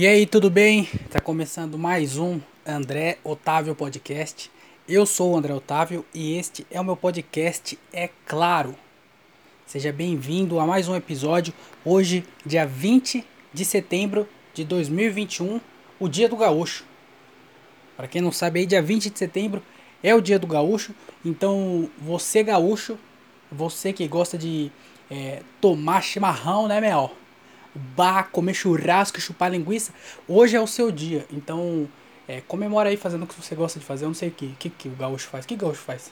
E aí, tudo bem? Tá começando mais um André Otávio Podcast. Eu sou o André Otávio e este é o meu podcast, é claro. Seja bem-vindo a mais um episódio. Hoje, dia 20 de setembro de 2021, o Dia do Gaúcho. Para quem não sabe, aí dia 20 de setembro é o Dia do Gaúcho. Então, você gaúcho, você que gosta de é, tomar chimarrão, né, Mel? Bah, comer churrasco, chupar linguiça. Hoje é o seu dia. Então, é, comemora aí fazendo o que você gosta de fazer. Eu não sei o que, que, que o gaúcho faz. O que gaúcho faz?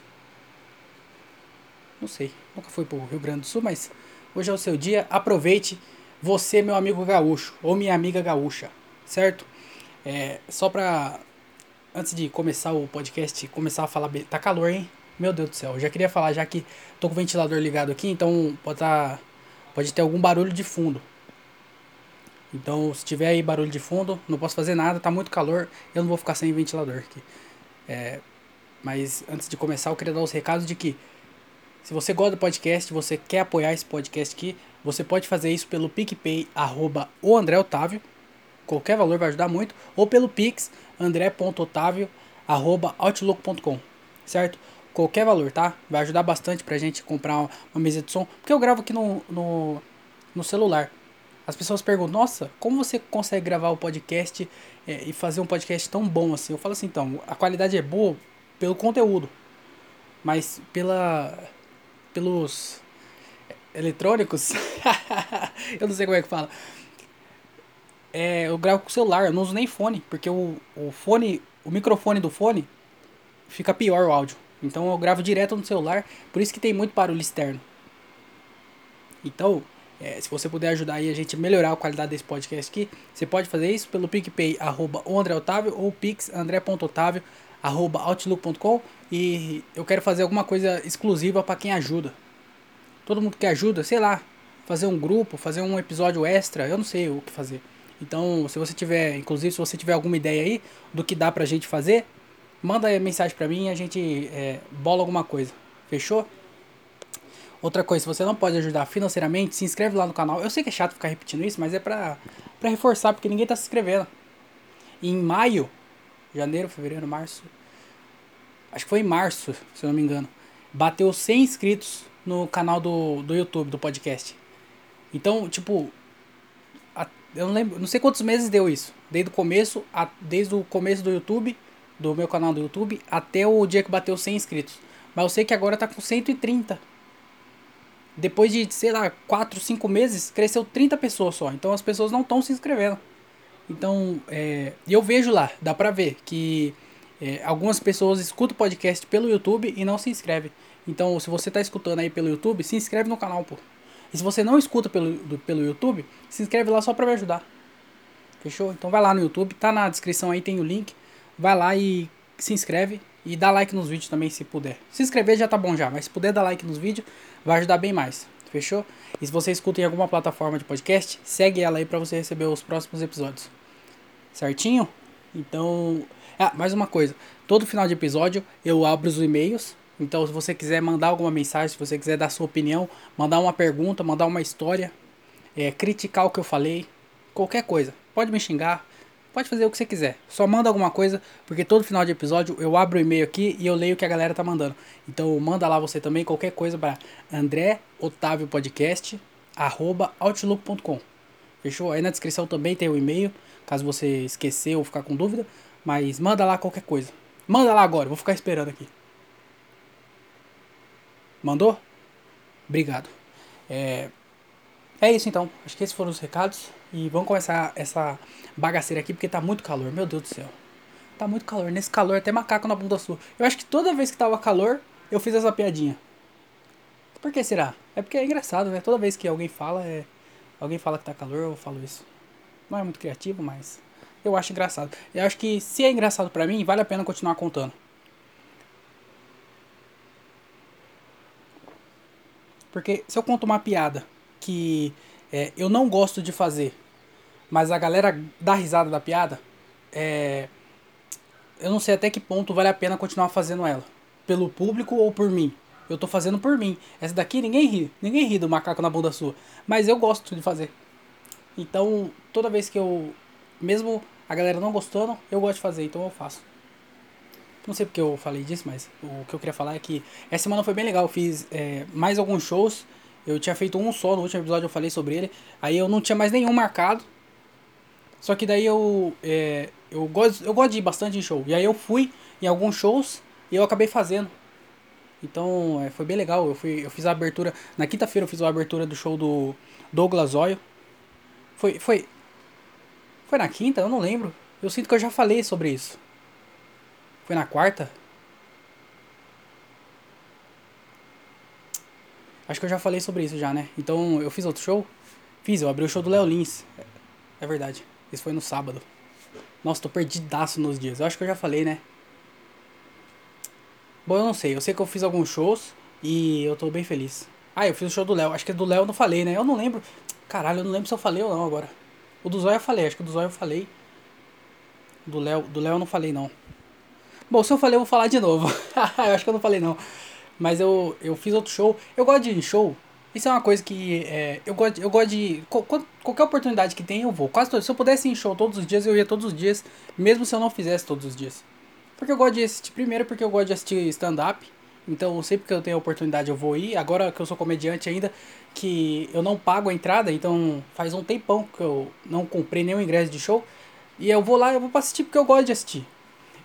Não sei. Nunca fui pro Rio Grande do Sul, mas hoje é o seu dia. Aproveite. Você, meu amigo gaúcho, ou minha amiga gaúcha, certo? É, só pra. Antes de começar o podcast, começar a falar. Tá calor, hein? Meu Deus do céu. Eu já queria falar, já que tô com o ventilador ligado aqui, então pode, tá, pode ter algum barulho de fundo. Então, se tiver aí barulho de fundo, não posso fazer nada, tá muito calor, eu não vou ficar sem ventilador aqui. É, mas antes de começar, eu queria dar os recados de que se você gosta do podcast, você quer apoiar esse podcast aqui, você pode fazer isso pelo PicPay, arroba o André Otávio, qualquer valor vai ajudar muito, ou pelo Pix, andré.otávio, arroba outlook.com, certo? Qualquer valor, tá? Vai ajudar bastante pra gente comprar uma, mesa de som, porque eu gravo aqui no, no, no celular. As pessoas perguntam, nossa, como você consegue gravar o podcast é, e fazer um podcast tão bom assim? Eu falo assim, então, a qualidade é boa pelo conteúdo, mas pela pelos eletrônicos, eu não sei como é que fala. É, eu gravo com o celular, eu não uso nem fone, porque o, o fone, o microfone do fone fica pior o áudio. Então eu gravo direto no celular, por isso que tem muito barulho externo. Então, é, se você puder ajudar aí a gente a melhorar a qualidade desse podcast aqui, você pode fazer isso pelo PicPay, arroba o André Otávio, ou pix, andré.otávio, arroba outlook.com. E eu quero fazer alguma coisa exclusiva para quem ajuda. Todo mundo que ajuda, sei lá, fazer um grupo, fazer um episódio extra, eu não sei o que fazer. Então, se você tiver, inclusive, se você tiver alguma ideia aí do que dá pra gente fazer, manda aí mensagem pra mim e a gente é, bola alguma coisa. Fechou? Outra coisa, se você não pode ajudar financeiramente, se inscreve lá no canal. Eu sei que é chato ficar repetindo isso, mas é pra, pra reforçar, porque ninguém tá se inscrevendo. Em maio, janeiro, fevereiro, março. Acho que foi em março, se eu não me engano. Bateu 100 inscritos no canal do, do YouTube, do podcast. Então, tipo, a, eu não lembro, não sei quantos meses deu isso. Desde o começo, a, desde o começo do YouTube, do meu canal do YouTube, até o dia que bateu 100 inscritos. Mas eu sei que agora tá com 130 depois de, sei lá, 4, 5 meses, cresceu 30 pessoas só. Então as pessoas não estão se inscrevendo. Então, é, eu vejo lá, dá pra ver que é, algumas pessoas escutam o podcast pelo YouTube e não se inscrevem. Então, se você tá escutando aí pelo YouTube, se inscreve no canal, pô. E se você não escuta pelo, do, pelo YouTube, se inscreve lá só pra me ajudar. Fechou? Então vai lá no YouTube, tá na descrição aí, tem o link. Vai lá e se inscreve e dá like nos vídeos também se puder. Se inscrever já tá bom já, mas se puder dar like nos vídeos, vai ajudar bem mais. Fechou? E se você escuta em alguma plataforma de podcast, segue ela aí para você receber os próximos episódios. Certinho? Então, ah, mais uma coisa. Todo final de episódio eu abro os e-mails. Então, se você quiser mandar alguma mensagem, se você quiser dar sua opinião, mandar uma pergunta, mandar uma história, é, criticar o que eu falei, qualquer coisa, pode me xingar, Pode fazer o que você quiser. Só manda alguma coisa, porque todo final de episódio eu abro o e-mail aqui e eu leio o que a galera tá mandando. Então manda lá você também qualquer coisa para André Otávio Podcast arroba outlook.com. Fechou? Aí na descrição também tem o e-mail, caso você esquecer ou ficar com dúvida. Mas manda lá qualquer coisa. Manda lá agora, vou ficar esperando aqui. Mandou? Obrigado. É, é isso então. Acho que esses foram os recados. E vamos começar essa bagaceira aqui porque tá muito calor. Meu Deus do céu. Tá muito calor. Nesse calor até macaco na bunda sua. Eu acho que toda vez que tava calor, eu fiz essa piadinha. Por que será? É porque é engraçado, né? Toda vez que alguém fala, é... alguém fala que tá calor, eu falo isso. Não é muito criativo, mas eu acho engraçado. Eu acho que se é engraçado para mim, vale a pena continuar contando. Porque se eu conto uma piada que é, eu não gosto de fazer, mas a galera dá risada da piada, é, eu não sei até que ponto vale a pena continuar fazendo ela. Pelo público ou por mim. Eu tô fazendo por mim. Essa daqui ninguém ri. Ninguém ri do macaco na bunda sua. Mas eu gosto de fazer. Então, toda vez que eu mesmo a galera não gostando, eu gosto de fazer, então eu faço. Não sei porque eu falei disso, mas o que eu queria falar é que essa semana foi bem legal. Eu fiz é, mais alguns shows. Eu tinha feito um só, no último episódio eu falei sobre ele. Aí eu não tinha mais nenhum marcado. Só que daí eu. É, eu, gosto, eu gosto de ir bastante em show. E aí eu fui em alguns shows e eu acabei fazendo. Então é, foi bem legal. Eu, fui, eu fiz a abertura. Na quinta-feira eu fiz a abertura do show do Douglas Oil. Foi. Foi. Foi na quinta? Eu não lembro. Eu sinto que eu já falei sobre isso. Foi na quarta? Acho que eu já falei sobre isso já, né? Então eu fiz outro show? Fiz, eu abri o show do Léo Lins. É, é verdade. Isso foi no sábado. Nossa, tô perdidaço nos dias. Eu acho que eu já falei, né? Bom, eu não sei. Eu sei que eu fiz alguns shows e eu tô bem feliz. Ah, eu fiz o show do Léo. Acho que do Léo eu não falei, né? Eu não lembro. Caralho, eu não lembro se eu falei ou não agora. O do Zóio eu falei. Acho que o do Zóio eu falei. Do Léo, do Léo eu não falei, não. Bom, se eu falei, eu vou falar de novo. eu acho que eu não falei, não. Mas eu, eu fiz outro show. Eu gosto de show. Isso é uma coisa que é, eu, gosto, eu gosto de. Qualquer oportunidade que tem, eu vou. Quase se eu pudesse ir em show todos os dias, eu ia todos os dias, mesmo se eu não fizesse todos os dias. Porque eu gosto de assistir. Primeiro, porque eu gosto de assistir stand-up. Então, sempre que eu tenho a oportunidade, eu vou ir. Agora que eu sou comediante ainda, que eu não pago a entrada, então faz um tempão que eu não comprei nenhum ingresso de show. E eu vou lá, eu vou pra assistir porque eu gosto de assistir.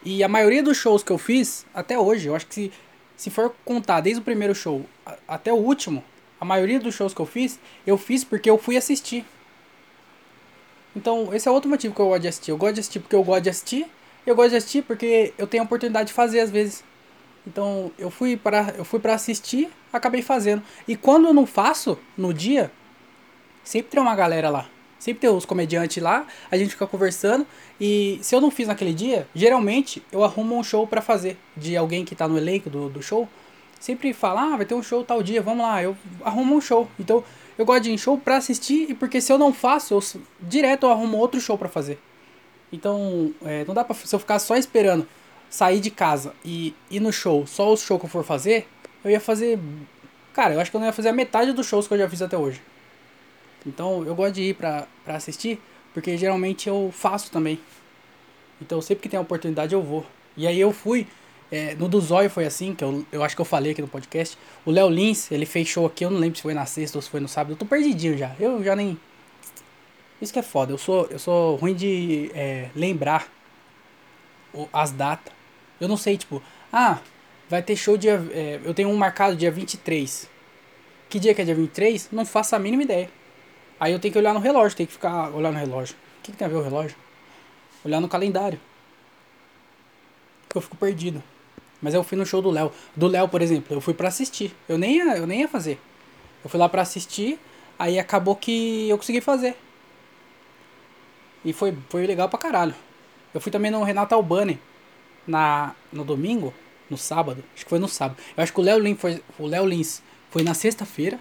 E a maioria dos shows que eu fiz, até hoje, eu acho que se, se for contar desde o primeiro show até o último, a maioria dos shows que eu fiz, eu fiz porque eu fui assistir. Então, esse é outro motivo que eu gosto de assistir. Eu gosto de assistir porque eu gosto de assistir. Eu gosto de assistir porque eu tenho a oportunidade de fazer às vezes. Então, eu fui para eu fui para assistir, acabei fazendo. E quando eu não faço no dia, sempre tem uma galera lá. Sempre tem os comediantes lá, a gente fica conversando. E se eu não fiz naquele dia, geralmente eu arrumo um show para fazer. De alguém que tá no elenco do, do show. Sempre fala, ah, vai ter um show tal dia, vamos lá. Eu arrumo um show. Então eu gosto de ir em show pra assistir. E porque se eu não faço, eu, direto eu arrumo outro show para fazer. Então é, não dá pra. Se eu ficar só esperando sair de casa e ir no show, só o show que eu for fazer, eu ia fazer. Cara, eu acho que eu não ia fazer a metade dos shows que eu já fiz até hoje. Então eu gosto de ir pra, pra assistir, porque geralmente eu faço também. Então sempre que tem a oportunidade eu vou. E aí eu fui, é, no do Zóio foi assim, que eu, eu acho que eu falei aqui no podcast. O Léo Lins, ele fez show aqui, eu não lembro se foi na sexta ou se foi no sábado. Eu tô perdidinho já. Eu já nem. Isso que é foda. Eu sou, eu sou ruim de é, lembrar as datas. Eu não sei, tipo, ah, vai ter show dia. É, eu tenho um marcado dia 23. Que dia que é dia 23? Não faço a mínima ideia. Aí eu tenho que olhar no relógio, tem que ficar olhando no relógio. O que, que tem a ver o relógio? Olhar no calendário. Eu fico perdido. Mas eu fui no show do Léo. Do Léo, por exemplo, eu fui para assistir. Eu nem, ia, eu nem ia fazer. Eu fui lá para assistir, aí acabou que eu consegui fazer. E foi, foi legal pra caralho. Eu fui também no Renato Albani na, no domingo, no sábado. Acho que foi no sábado. Eu acho que o Léo Lins foi, o Léo Lins foi na sexta-feira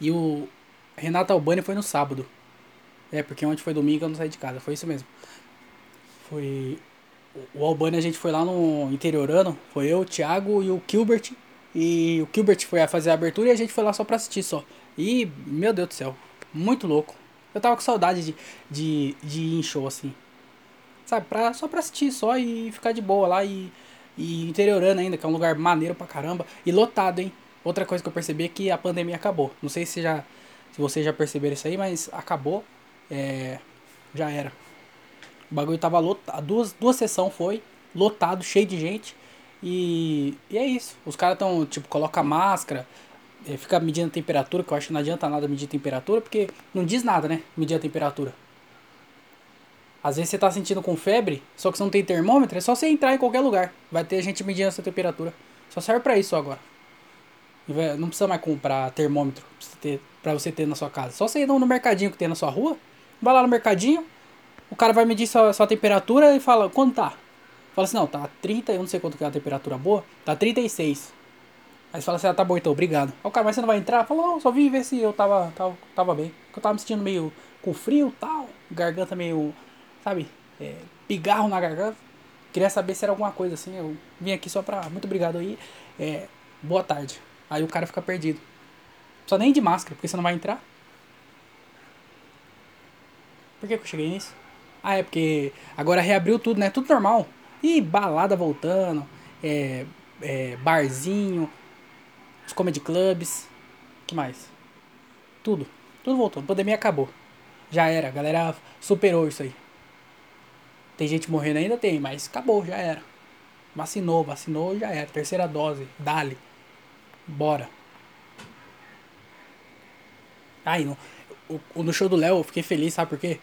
e o Renato Albani foi no sábado. É, porque ontem foi domingo eu não saí de casa. Foi isso mesmo. Foi. O Albani a gente foi lá no interiorano. Foi eu, o Thiago e o Gilbert. E o Gilbert foi a fazer a abertura e a gente foi lá só pra assistir só. E, meu Deus do céu, muito louco. Eu tava com saudade de, de, de ir em show assim. Sabe, pra, só pra assistir só e ficar de boa lá e, e interiorando ainda, que é um lugar maneiro pra caramba. E lotado, hein? Outra coisa que eu percebi é que a pandemia acabou. Não sei se já se vocês já perceberam isso aí, mas acabou. É, já era. O bagulho tava lotado. Duas, duas sessões foi lotado, cheio de gente. E, e é isso. Os caras tão, tipo, coloca máscara, é, fica medindo a temperatura, que eu acho que não adianta nada medir temperatura, porque não diz nada, né? Medir a temperatura. Às vezes você tá sentindo com febre, só que você não tem termômetro, é só você entrar em qualquer lugar. Vai ter gente medindo essa temperatura. Só serve para isso agora. Não precisa mais comprar termômetro pra você ter na sua casa. Só você ir no mercadinho que tem na sua rua. Vai lá no mercadinho. O cara vai medir sua, sua temperatura e fala, quanto tá? Fala assim, não, tá 30, eu não sei quanto que é a temperatura boa. Tá 36. Aí você fala assim, ah, tá bom então, obrigado. Aí o cara, mas você não vai entrar? Fala, não, só vim ver se eu tava, tava, tava bem. Porque eu tava me sentindo meio com frio tal. Garganta meio, sabe, é, pigarro na garganta. Queria saber se era alguma coisa assim. Eu vim aqui só pra. Muito obrigado aí. É, boa tarde. Aí o cara fica perdido. Só nem de máscara, porque você não vai entrar. Por que, que eu cheguei nisso? Ah, é porque agora reabriu tudo, né? Tudo normal. E balada voltando, é, é, barzinho, os comedy clubs, que mais? Tudo. Tudo voltou. A pandemia acabou. Já era. A galera superou isso aí. Tem gente morrendo ainda? Tem, mas acabou, já era. Vacinou, vacinou, já era. Terceira dose, dale. Bora. Ai, no, no show do Léo eu fiquei feliz, sabe por quê?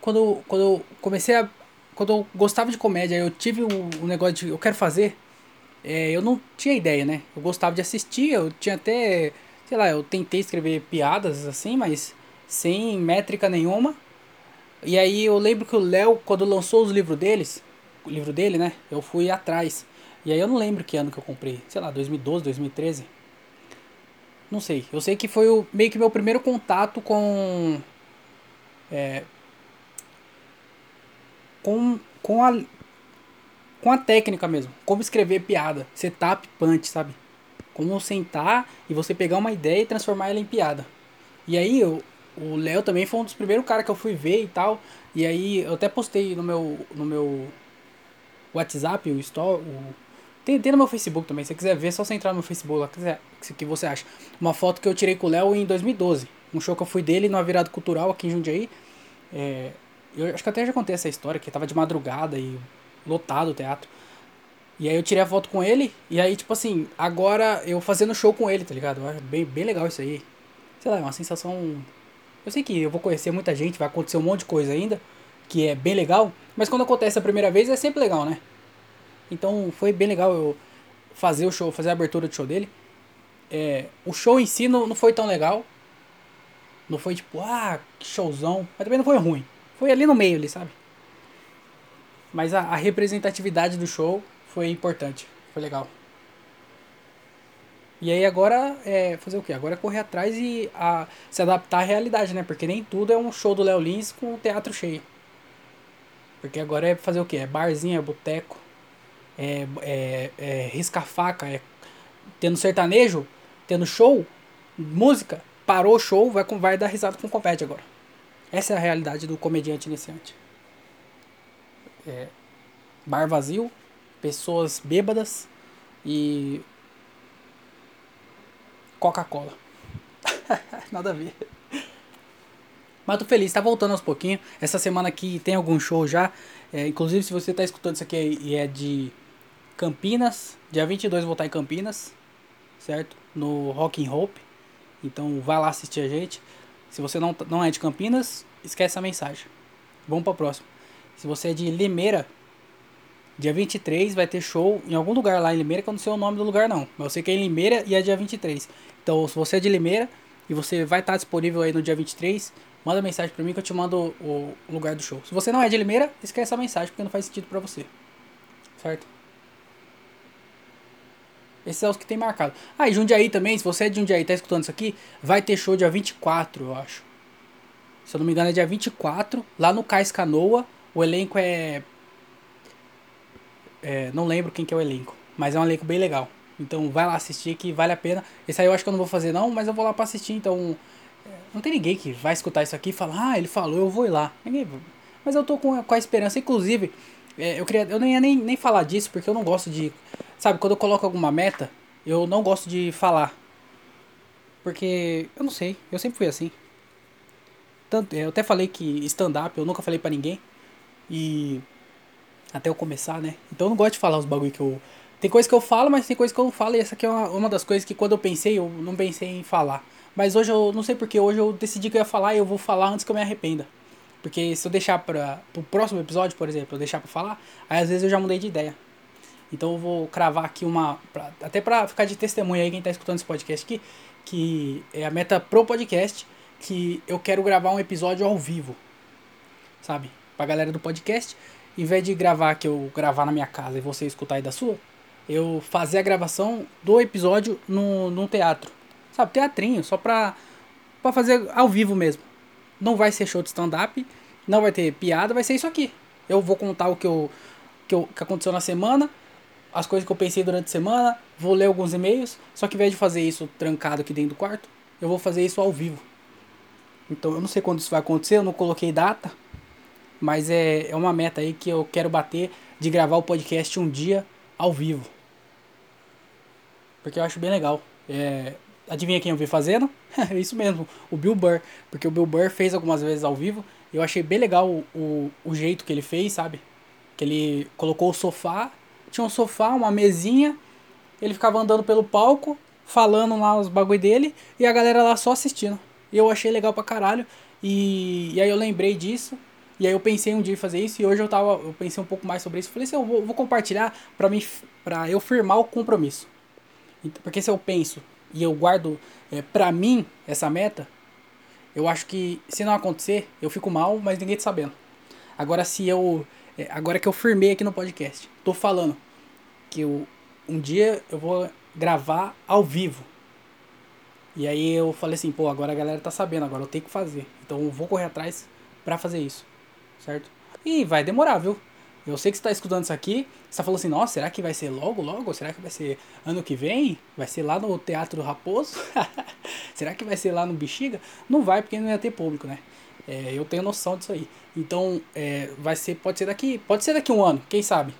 Quando, quando eu comecei a. Quando eu gostava de comédia, eu tive o, o negócio de. Eu quero fazer. É, eu não tinha ideia, né? Eu gostava de assistir, eu tinha até. Sei lá, eu tentei escrever piadas assim, mas sem métrica nenhuma. E aí eu lembro que o Léo, quando lançou os livros deles, o livro dele, né? Eu fui atrás. E aí eu não lembro que ano que eu comprei. Sei lá, 2012, 2013. Não sei. Eu sei que foi o, meio que meu primeiro contato com. É, com, com a. Com a técnica mesmo. Como escrever piada. Setup, punch, sabe? Como sentar e você pegar uma ideia e transformar ela em piada. E aí eu, o Léo também foi um dos primeiros caras que eu fui ver e tal. E aí eu até postei no meu, no meu WhatsApp, o store, o... Tem, tem no meu Facebook também, se você quiser ver, é só você entrar no meu Facebook lá, que, que você acha. Uma foto que eu tirei com o Léo em 2012. Um show que eu fui dele numa virada cultural aqui em Jundiaí. É, eu acho que até já contei essa história, que tava de madrugada e lotado o teatro. E aí eu tirei a foto com ele, e aí, tipo assim, agora eu fazendo show com ele, tá ligado? Eu acho bem, bem legal isso aí. Sei lá, é uma sensação eu sei que eu vou conhecer muita gente, vai acontecer um monte de coisa ainda, que é bem legal, mas quando acontece a primeira vez é sempre legal, né? Então foi bem legal eu fazer o show, fazer a abertura do show dele. É, o show em si não, não foi tão legal. Não foi tipo, ah, que showzão. Mas também não foi ruim. Foi ali no meio ali, sabe? Mas a, a representatividade do show foi importante. Foi legal. E aí agora é fazer o quê? Agora é correr atrás e a, se adaptar à realidade, né? Porque nem tudo é um show do Léo Lins com o teatro cheio. Porque agora é fazer o quê? É barzinho, é boteco, é, é, é risca-faca, é tendo sertanejo, tendo show, música, parou o show, vai, vai dar risada com comédia agora. Essa é a realidade do comediante iniciante. É, bar vazio, pessoas bêbadas e Coca-Cola. Nada a ver. Mas tô feliz, tá voltando aos pouquinhos. Essa semana aqui tem algum show já. É, inclusive, se você tá escutando isso aqui e é de Campinas, dia 22 eu vou estar em Campinas, certo? No Rock and Hope. Então vai lá assistir a gente. Se você não, não é de Campinas, esquece a mensagem. Vamos para próximo. Se você é de Limeira, Dia 23 vai ter show em algum lugar lá em Limeira, que eu não sei o nome do lugar não. Mas eu sei que é em Limeira e é dia 23. Então, se você é de Limeira e você vai estar disponível aí no dia 23, manda mensagem pra mim que eu te mando o lugar do show. Se você não é de Limeira, esquece essa mensagem porque não faz sentido pra você. Certo? Esses são os que tem marcado. Ah, e Jundiaí também, se você é de Jundiaí e tá escutando isso aqui, vai ter show dia 24, eu acho. Se eu não me engano é dia 24, lá no Cais Canoa. O elenco é é, não lembro quem que é o elenco, mas é um elenco bem legal. Então vai lá assistir que vale a pena. Esse aí eu acho que eu não vou fazer não, mas eu vou lá pra assistir. Então é, não tem ninguém que vai escutar isso aqui e falar, ah, ele falou, eu vou ir lá. Ninguém, mas eu tô com, a esperança. Inclusive, é, eu, queria, eu nem ia nem, nem falar disso porque eu não gosto de. Sabe, quando eu coloco alguma meta, eu não gosto de falar. Porque eu não sei, eu sempre fui assim. Tanto, eu até falei que stand-up eu nunca falei para ninguém. E até eu começar, né? Então eu não gosto de falar os bagulho que eu. Tem coisa que eu falo, mas tem coisa que eu não falo. E essa aqui é uma, uma das coisas que quando eu pensei, eu não pensei em falar. Mas hoje eu não sei porque, hoje eu decidi que eu ia falar e eu vou falar antes que eu me arrependa. Porque se eu deixar para o próximo episódio, por exemplo, eu deixar para falar, aí às vezes eu já mudei de ideia. Então eu vou cravar aqui uma. Pra, até pra ficar de testemunha aí quem tá escutando esse podcast aqui, que é a meta pro podcast, que eu quero gravar um episódio ao vivo. Sabe? Pra galera do podcast em vez de gravar que eu gravar na minha casa e você escutar aí da sua, eu fazer a gravação do episódio no, num teatro. Sabe, teatrinho, só pra fazer ao vivo mesmo. Não vai ser show de stand-up, não vai ter piada, vai ser isso aqui. Eu vou contar o que, eu, que, eu, que aconteceu na semana, as coisas que eu pensei durante a semana, vou ler alguns e-mails, só que ao invés de fazer isso trancado aqui dentro do quarto, eu vou fazer isso ao vivo. Então eu não sei quando isso vai acontecer, eu não coloquei data, Mas é, é uma meta aí que eu quero bater de gravar o podcast um dia ao vivo. Porque eu acho bem legal. É, adivinha quem eu vi fazendo? É isso mesmo, o Bill Burr. Porque o Bill Burr fez algumas vezes ao vivo. E eu achei bem legal o, o, o jeito que ele fez, sabe? Que ele colocou o sofá. Tinha um sofá, uma mesinha. Ele ficava andando pelo palco, falando lá os bagulho dele. E a galera lá só assistindo. E eu achei legal pra caralho. E, e aí eu lembrei disso. E aí eu pensei um dia em fazer isso. E hoje eu tava. Eu pensei um pouco mais sobre isso. Falei assim, eu vou, vou compartilhar pra, mim, pra eu firmar o compromisso. Porque se eu penso e eu guardo é, pra mim essa meta, eu acho que se não acontecer, eu fico mal, mas ninguém tá sabendo. Agora se eu. É, agora que eu firmei aqui no podcast, tô falando que eu, um dia eu vou gravar ao vivo. E aí eu falei assim, pô, agora a galera tá sabendo, agora eu tenho que fazer. Então eu vou correr atrás para fazer isso. Certo? E vai demorar, viu? Eu sei que você está escutando isso aqui, você tá falando assim, nossa, será que vai ser logo, logo? Será que vai ser ano que vem? Vai ser lá no Teatro do Raposo? será que vai ser lá no Bexiga? Não vai, porque não ia ter público, né? É, eu tenho noção disso aí. Então, é, vai ser, pode ser daqui, pode ser daqui um ano, quem sabe?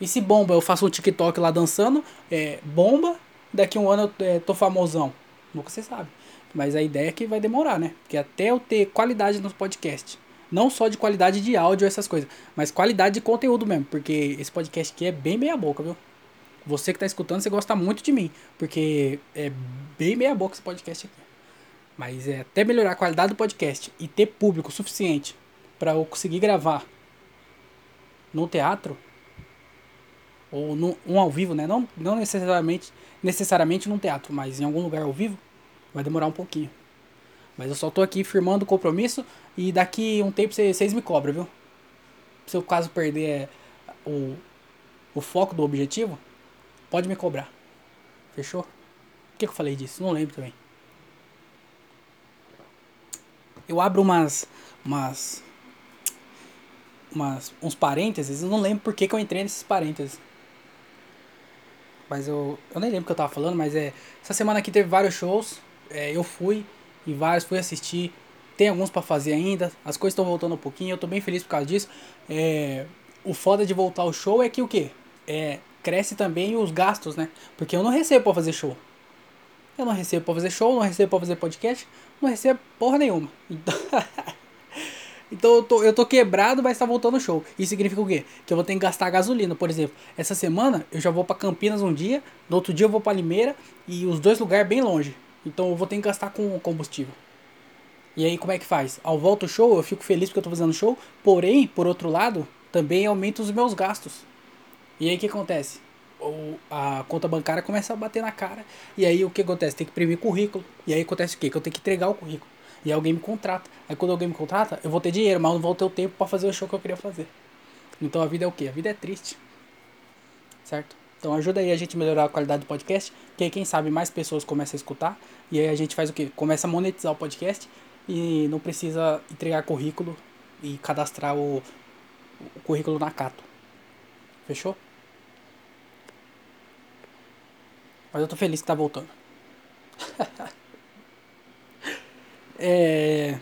E se bomba, eu faço um TikTok lá dançando, é, bomba, daqui um ano eu é, tô famosão. Nunca você sabe. Mas a ideia é que vai demorar, né? Porque até eu ter qualidade no podcast não só de qualidade de áudio, essas coisas, mas qualidade de conteúdo mesmo. Porque esse podcast aqui é bem meia boca, viu? Você que tá escutando, você gosta muito de mim. Porque é bem meia boca esse podcast aqui. Mas é até melhorar a qualidade do podcast e ter público suficiente para eu conseguir gravar no teatro ou no, um ao vivo, né? Não, não necessariamente necessariamente num teatro, mas em algum lugar ao vivo, vai demorar um pouquinho. Mas eu só tô aqui firmando o compromisso e daqui um tempo vocês me cobram, viu? Se eu caso perder é, o, o foco do objetivo, pode me cobrar. Fechou? Por que, que eu falei disso? Não lembro também. Eu abro umas. umas. umas uns parênteses, eu não lembro por que, que eu entrei nesses parênteses. Mas eu. Eu nem lembro o que eu tava falando, mas é. Essa semana aqui teve vários shows. É, eu fui e vários, fui assistir. Tem alguns para fazer ainda. As coisas estão voltando um pouquinho. Eu tô bem feliz por causa disso. É, o foda de voltar ao show é que o quê? É, cresce também os gastos, né? Porque eu não recebo para fazer show. Eu não recebo para fazer show, não recebo para fazer podcast, não recebo porra nenhuma. Então, então eu, tô, eu tô quebrado, mas tá voltando o show. Isso significa o quê? Que eu vou ter que gastar gasolina, por exemplo. Essa semana eu já vou para Campinas um dia, no outro dia eu vou para Limeira e os dois lugares bem longe. Então eu vou ter que gastar com combustível. E aí como é que faz? Ao volta o show, eu fico feliz porque eu tô fazendo show, porém, por outro lado, também aumenta os meus gastos. E aí o que acontece? O, a conta bancária começa a bater na cara. E aí o que acontece? Tem que imprimir currículo. E aí acontece o quê? Que eu tenho que entregar o currículo. E alguém me contrata. Aí quando alguém me contrata, eu vou ter dinheiro, mas não vou ter o tempo para fazer o show que eu queria fazer. Então a vida é o quê? A vida é triste. Certo? Então ajuda aí a gente a melhorar a qualidade do podcast, que aí quem sabe mais pessoas começam a escutar, e aí a gente faz o quê? Começa a monetizar o podcast e não precisa entregar currículo e cadastrar o, o currículo na Cato. Fechou? Mas eu tô feliz que tá voltando. é...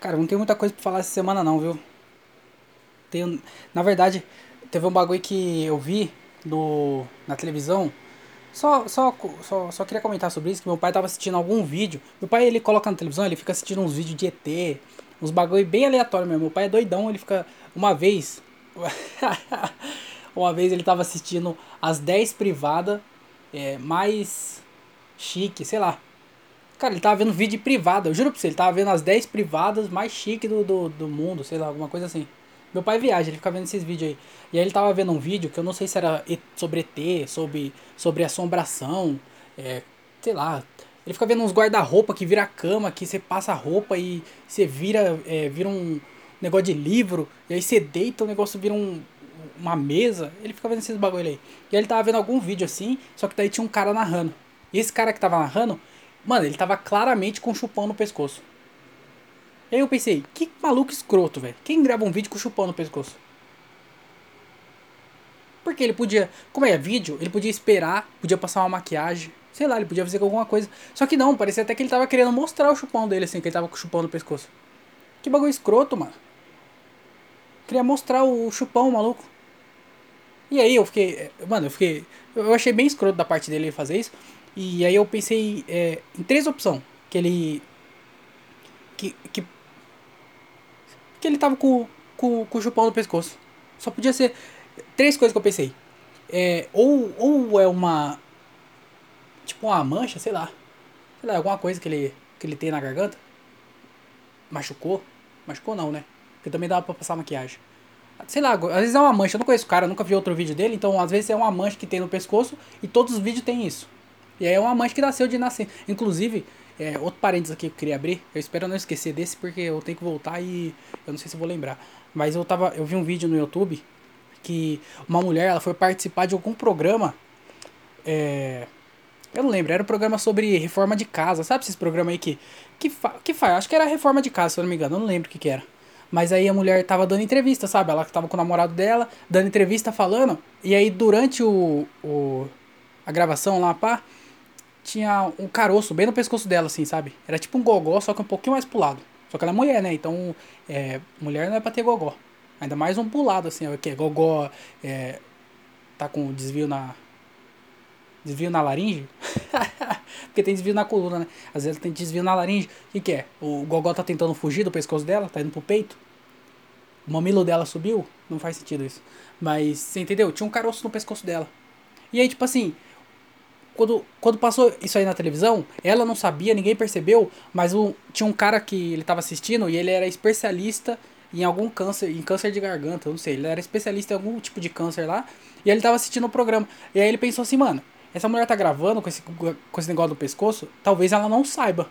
Cara, não tem muita coisa pra falar essa semana não, viu? Tenho... Na verdade, teve um bagulho que eu vi no, na televisão. Só, só, só, só queria comentar sobre isso, que meu pai tava assistindo algum vídeo. Meu pai, ele coloca na televisão, ele fica assistindo uns vídeos de ET, uns bagulho bem aleatório mesmo. Meu pai é doidão, ele fica... Uma vez... uma vez ele tava assistindo as 10 privadas é, mais chique, sei lá. Cara, ele tava vendo vídeo privado, eu juro pra você, ele tava vendo as 10 privadas mais chique do, do, do mundo, sei lá, alguma coisa assim. Meu pai viaja, ele fica vendo esses vídeos aí. E aí ele tava vendo um vídeo que eu não sei se era sobre ET, sobre, sobre assombração, é, sei lá. Ele fica vendo uns guarda-roupa que vira cama, que você passa a roupa e você vira, é, vira um negócio de livro, e aí você deita, o negócio vira um, uma mesa. Ele fica vendo esses bagulho aí. E aí ele tava vendo algum vídeo assim, só que daí tinha um cara narrando. E esse cara que tava narrando, mano, ele tava claramente com chupão no pescoço. E aí eu pensei, que maluco escroto, velho. Quem grava um vídeo com chupão no pescoço? Porque ele podia, como é vídeo, ele podia esperar, podia passar uma maquiagem, sei lá, ele podia fazer alguma coisa. Só que não, parecia até que ele tava querendo mostrar o chupão dele, assim, que ele tava com o chupão no pescoço. Que bagulho escroto, mano. Queria mostrar o chupão, maluco. E aí eu fiquei. Mano, eu fiquei. Eu achei bem escroto da parte dele fazer isso. E aí eu pensei é, em três opções. Que ele. Que. Que, que ele tava com, com, com o chupão no pescoço. Só podia ser. Três coisas que eu pensei. É, ou, ou é uma. Tipo uma mancha, sei lá. Sei lá, alguma coisa que ele, que ele tem na garganta. Machucou. Machucou não, né? Porque também dava pra passar maquiagem. Sei lá, às vezes é uma mancha, eu não conheço o cara, nunca vi outro vídeo dele, então às vezes é uma mancha que tem no pescoço e todos os vídeos tem isso. E aí é uma mancha que nasceu de nascer. Inclusive, é, outro parênteses aqui que eu queria abrir, eu espero não esquecer desse porque eu tenho que voltar e eu não sei se eu vou lembrar. Mas eu tava, eu vi um vídeo no YouTube que uma mulher, ela foi participar de algum programa é, eu não lembro, era um programa sobre reforma de casa, sabe esses programas aí que que, fa, que faz? Acho que era reforma de casa, se eu não me engano, eu não lembro o que que era. Mas aí a mulher tava dando entrevista, sabe? Ela tava com o namorado dela, dando entrevista, falando. E aí durante o, o a gravação lá, pá, tinha um caroço bem no pescoço dela, assim, sabe? Era tipo um gogó, só que um pouquinho mais pro lado. Só que ela é mulher, né? Então, é, mulher não é pra ter gogó. Ainda mais um pulado, assim, ó, que é gogó, é, tá com desvio na... Desvio na laringe? Porque tem desvio na coluna, né? Às vezes tem desvio na laringe. O que, que é? O gogó tá tentando fugir do pescoço dela, tá indo pro peito. O mamilo dela subiu? Não faz sentido isso. Mas, você entendeu? Tinha um caroço no pescoço dela. E aí, tipo assim, quando, quando passou isso aí na televisão, ela não sabia, ninguém percebeu, mas tinha um cara que ele tava assistindo e ele era especialista em algum câncer, em câncer de garganta, eu não sei, ele era especialista em algum tipo de câncer lá, e ele tava assistindo o programa. E aí ele pensou assim, mano, essa mulher tá gravando com esse, com esse negócio do pescoço, talvez ela não saiba.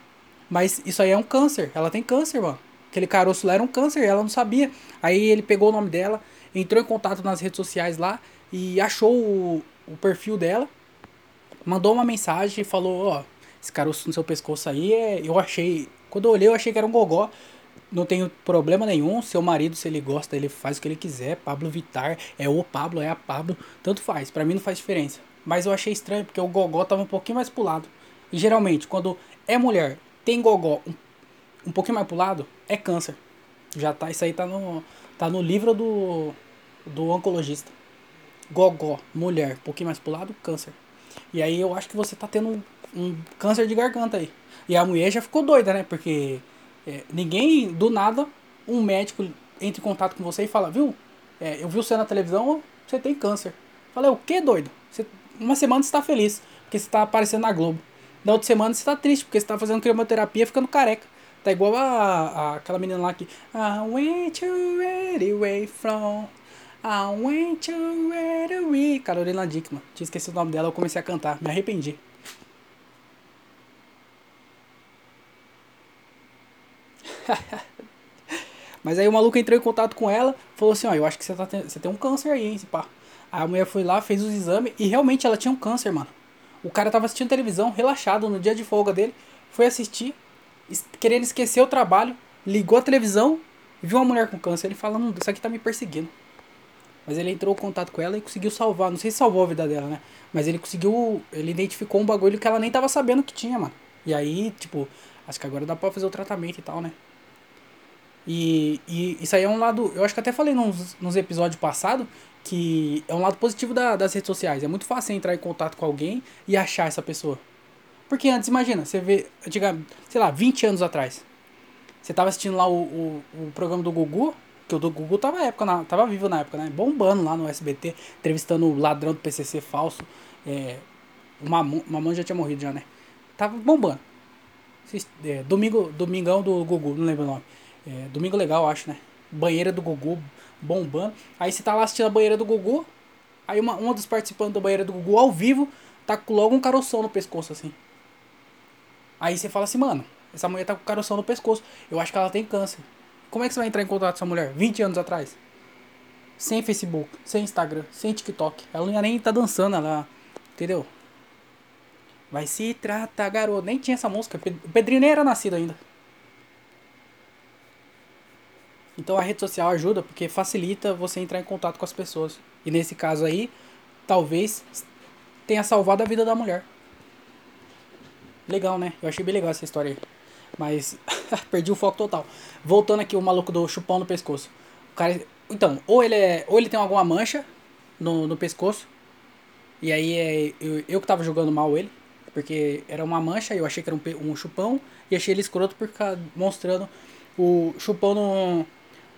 Mas isso aí é um câncer. Ela tem câncer, mano. Aquele caroço lá era um câncer, ela não sabia. Aí ele pegou o nome dela, entrou em contato nas redes sociais lá e achou o, o perfil dela. Mandou uma mensagem e falou, ó, esse caroço no seu pescoço aí, é, eu achei. Quando eu olhei, eu achei que era um gogó. Não tenho problema nenhum. Seu marido, se ele gosta, ele faz o que ele quiser. Pablo Vitar, é o Pablo, é a Pablo. Tanto faz. para mim não faz diferença. Mas eu achei estranho porque o gogó tava um pouquinho mais pro lado. E geralmente, quando é mulher, tem gogó um, um pouquinho mais pro lado, é câncer. Já tá, isso aí tá no, tá no livro do, do oncologista. Gogó, mulher, um pouquinho mais pro lado, câncer. E aí eu acho que você tá tendo um, um câncer de garganta aí. E a mulher já ficou doida, né? Porque é, ninguém, do nada, um médico entra em contato com você e fala, viu? É, eu vi você na televisão, você tem câncer. Falei, o que, doido? Você uma semana você tá feliz, porque você tá aparecendo na Globo. Na outra semana você tá triste, porque você tá fazendo quimioterapia ficando careca. Tá igual a, a aquela menina lá que I went away from I went away Carolina Dickman. Tinha esquecido o nome dela, eu comecei a cantar. Me arrependi. Mas aí o maluco entrou em contato com ela, falou assim, ó, eu acho que você, tá você tem um câncer aí, hein, pá. A mulher foi lá, fez os exames e realmente ela tinha um câncer, mano. O cara tava assistindo televisão, relaxado, no dia de folga dele, foi assistir, querendo esquecer o trabalho, ligou a televisão, viu uma mulher com câncer, ele fala, não, isso aqui tá me perseguindo. Mas ele entrou em contato com ela e conseguiu salvar, não sei se salvou a vida dela, né? Mas ele conseguiu, ele identificou um bagulho que ela nem tava sabendo que tinha, mano. E aí, tipo, acho que agora dá pra fazer o tratamento e tal, né? E, e isso aí é um lado, eu acho que até falei nos, nos episódios passados, que é um lado positivo da, das redes sociais. É muito fácil entrar em contato com alguém e achar essa pessoa. Porque antes, imagina, você vê, diga, sei lá, 20 anos atrás. Você tava assistindo lá o, o, o programa do Gugu, que o do Gugu tava, época, na, tava vivo na época, né? Bombando lá no SBT, entrevistando o ladrão do PCC falso. É, o Mamon, Mamon já tinha morrido já, né? Tava bombando. É, domingo, Domingão do Gugu, não lembro o nome. É, Domingo Legal, acho, né? Banheira do Gugu, bombando. Aí você tá lá assistindo a banheira do Gugu. Aí uma, uma dos participantes da banheira do Gugu ao vivo tá com logo um caroção no pescoço, assim. Aí você fala assim, mano, essa mulher tá com caroção no pescoço. Eu acho que ela tem câncer. Como é que você vai entrar em contato com essa mulher? 20 anos atrás. Sem Facebook, sem Instagram, sem TikTok. Ela nem tá dançando, ela. Entendeu? Vai se tratar, garoto. Nem tinha essa música. O Pedrinho nem era nascido ainda. Então a rede social ajuda porque facilita você entrar em contato com as pessoas. E nesse caso aí, talvez tenha salvado a vida da mulher. Legal, né? Eu achei bem legal essa história aí. Mas perdi o foco total. Voltando aqui o maluco do chupão no pescoço. O cara Então, ou ele é. Ou ele tem alguma mancha no, no pescoço. E aí é. Eu, eu que tava jogando mal ele. Porque era uma mancha, eu achei que era um, um chupão. E achei ele escroto por ficar mostrando o chupão no,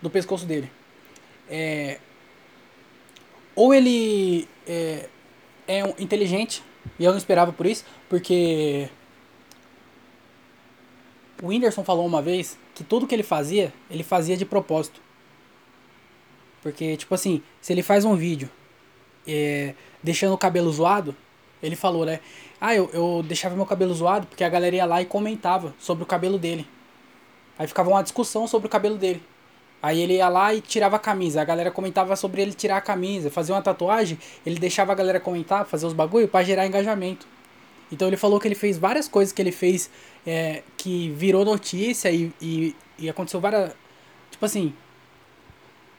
no pescoço dele. É, ou ele é, é um inteligente, e eu não esperava por isso, porque o Whindersson falou uma vez que tudo que ele fazia, ele fazia de propósito. Porque, tipo assim, se ele faz um vídeo é, deixando o cabelo zoado, ele falou, né? Ah, eu, eu deixava meu cabelo zoado porque a galera ia lá e comentava sobre o cabelo dele. Aí ficava uma discussão sobre o cabelo dele. Aí ele ia lá e tirava a camisa. A galera comentava sobre ele tirar a camisa, fazer uma tatuagem. Ele deixava a galera comentar, fazer os bagulho pra gerar engajamento. Então ele falou que ele fez várias coisas que ele fez é, que virou notícia e, e, e aconteceu várias. Tipo assim.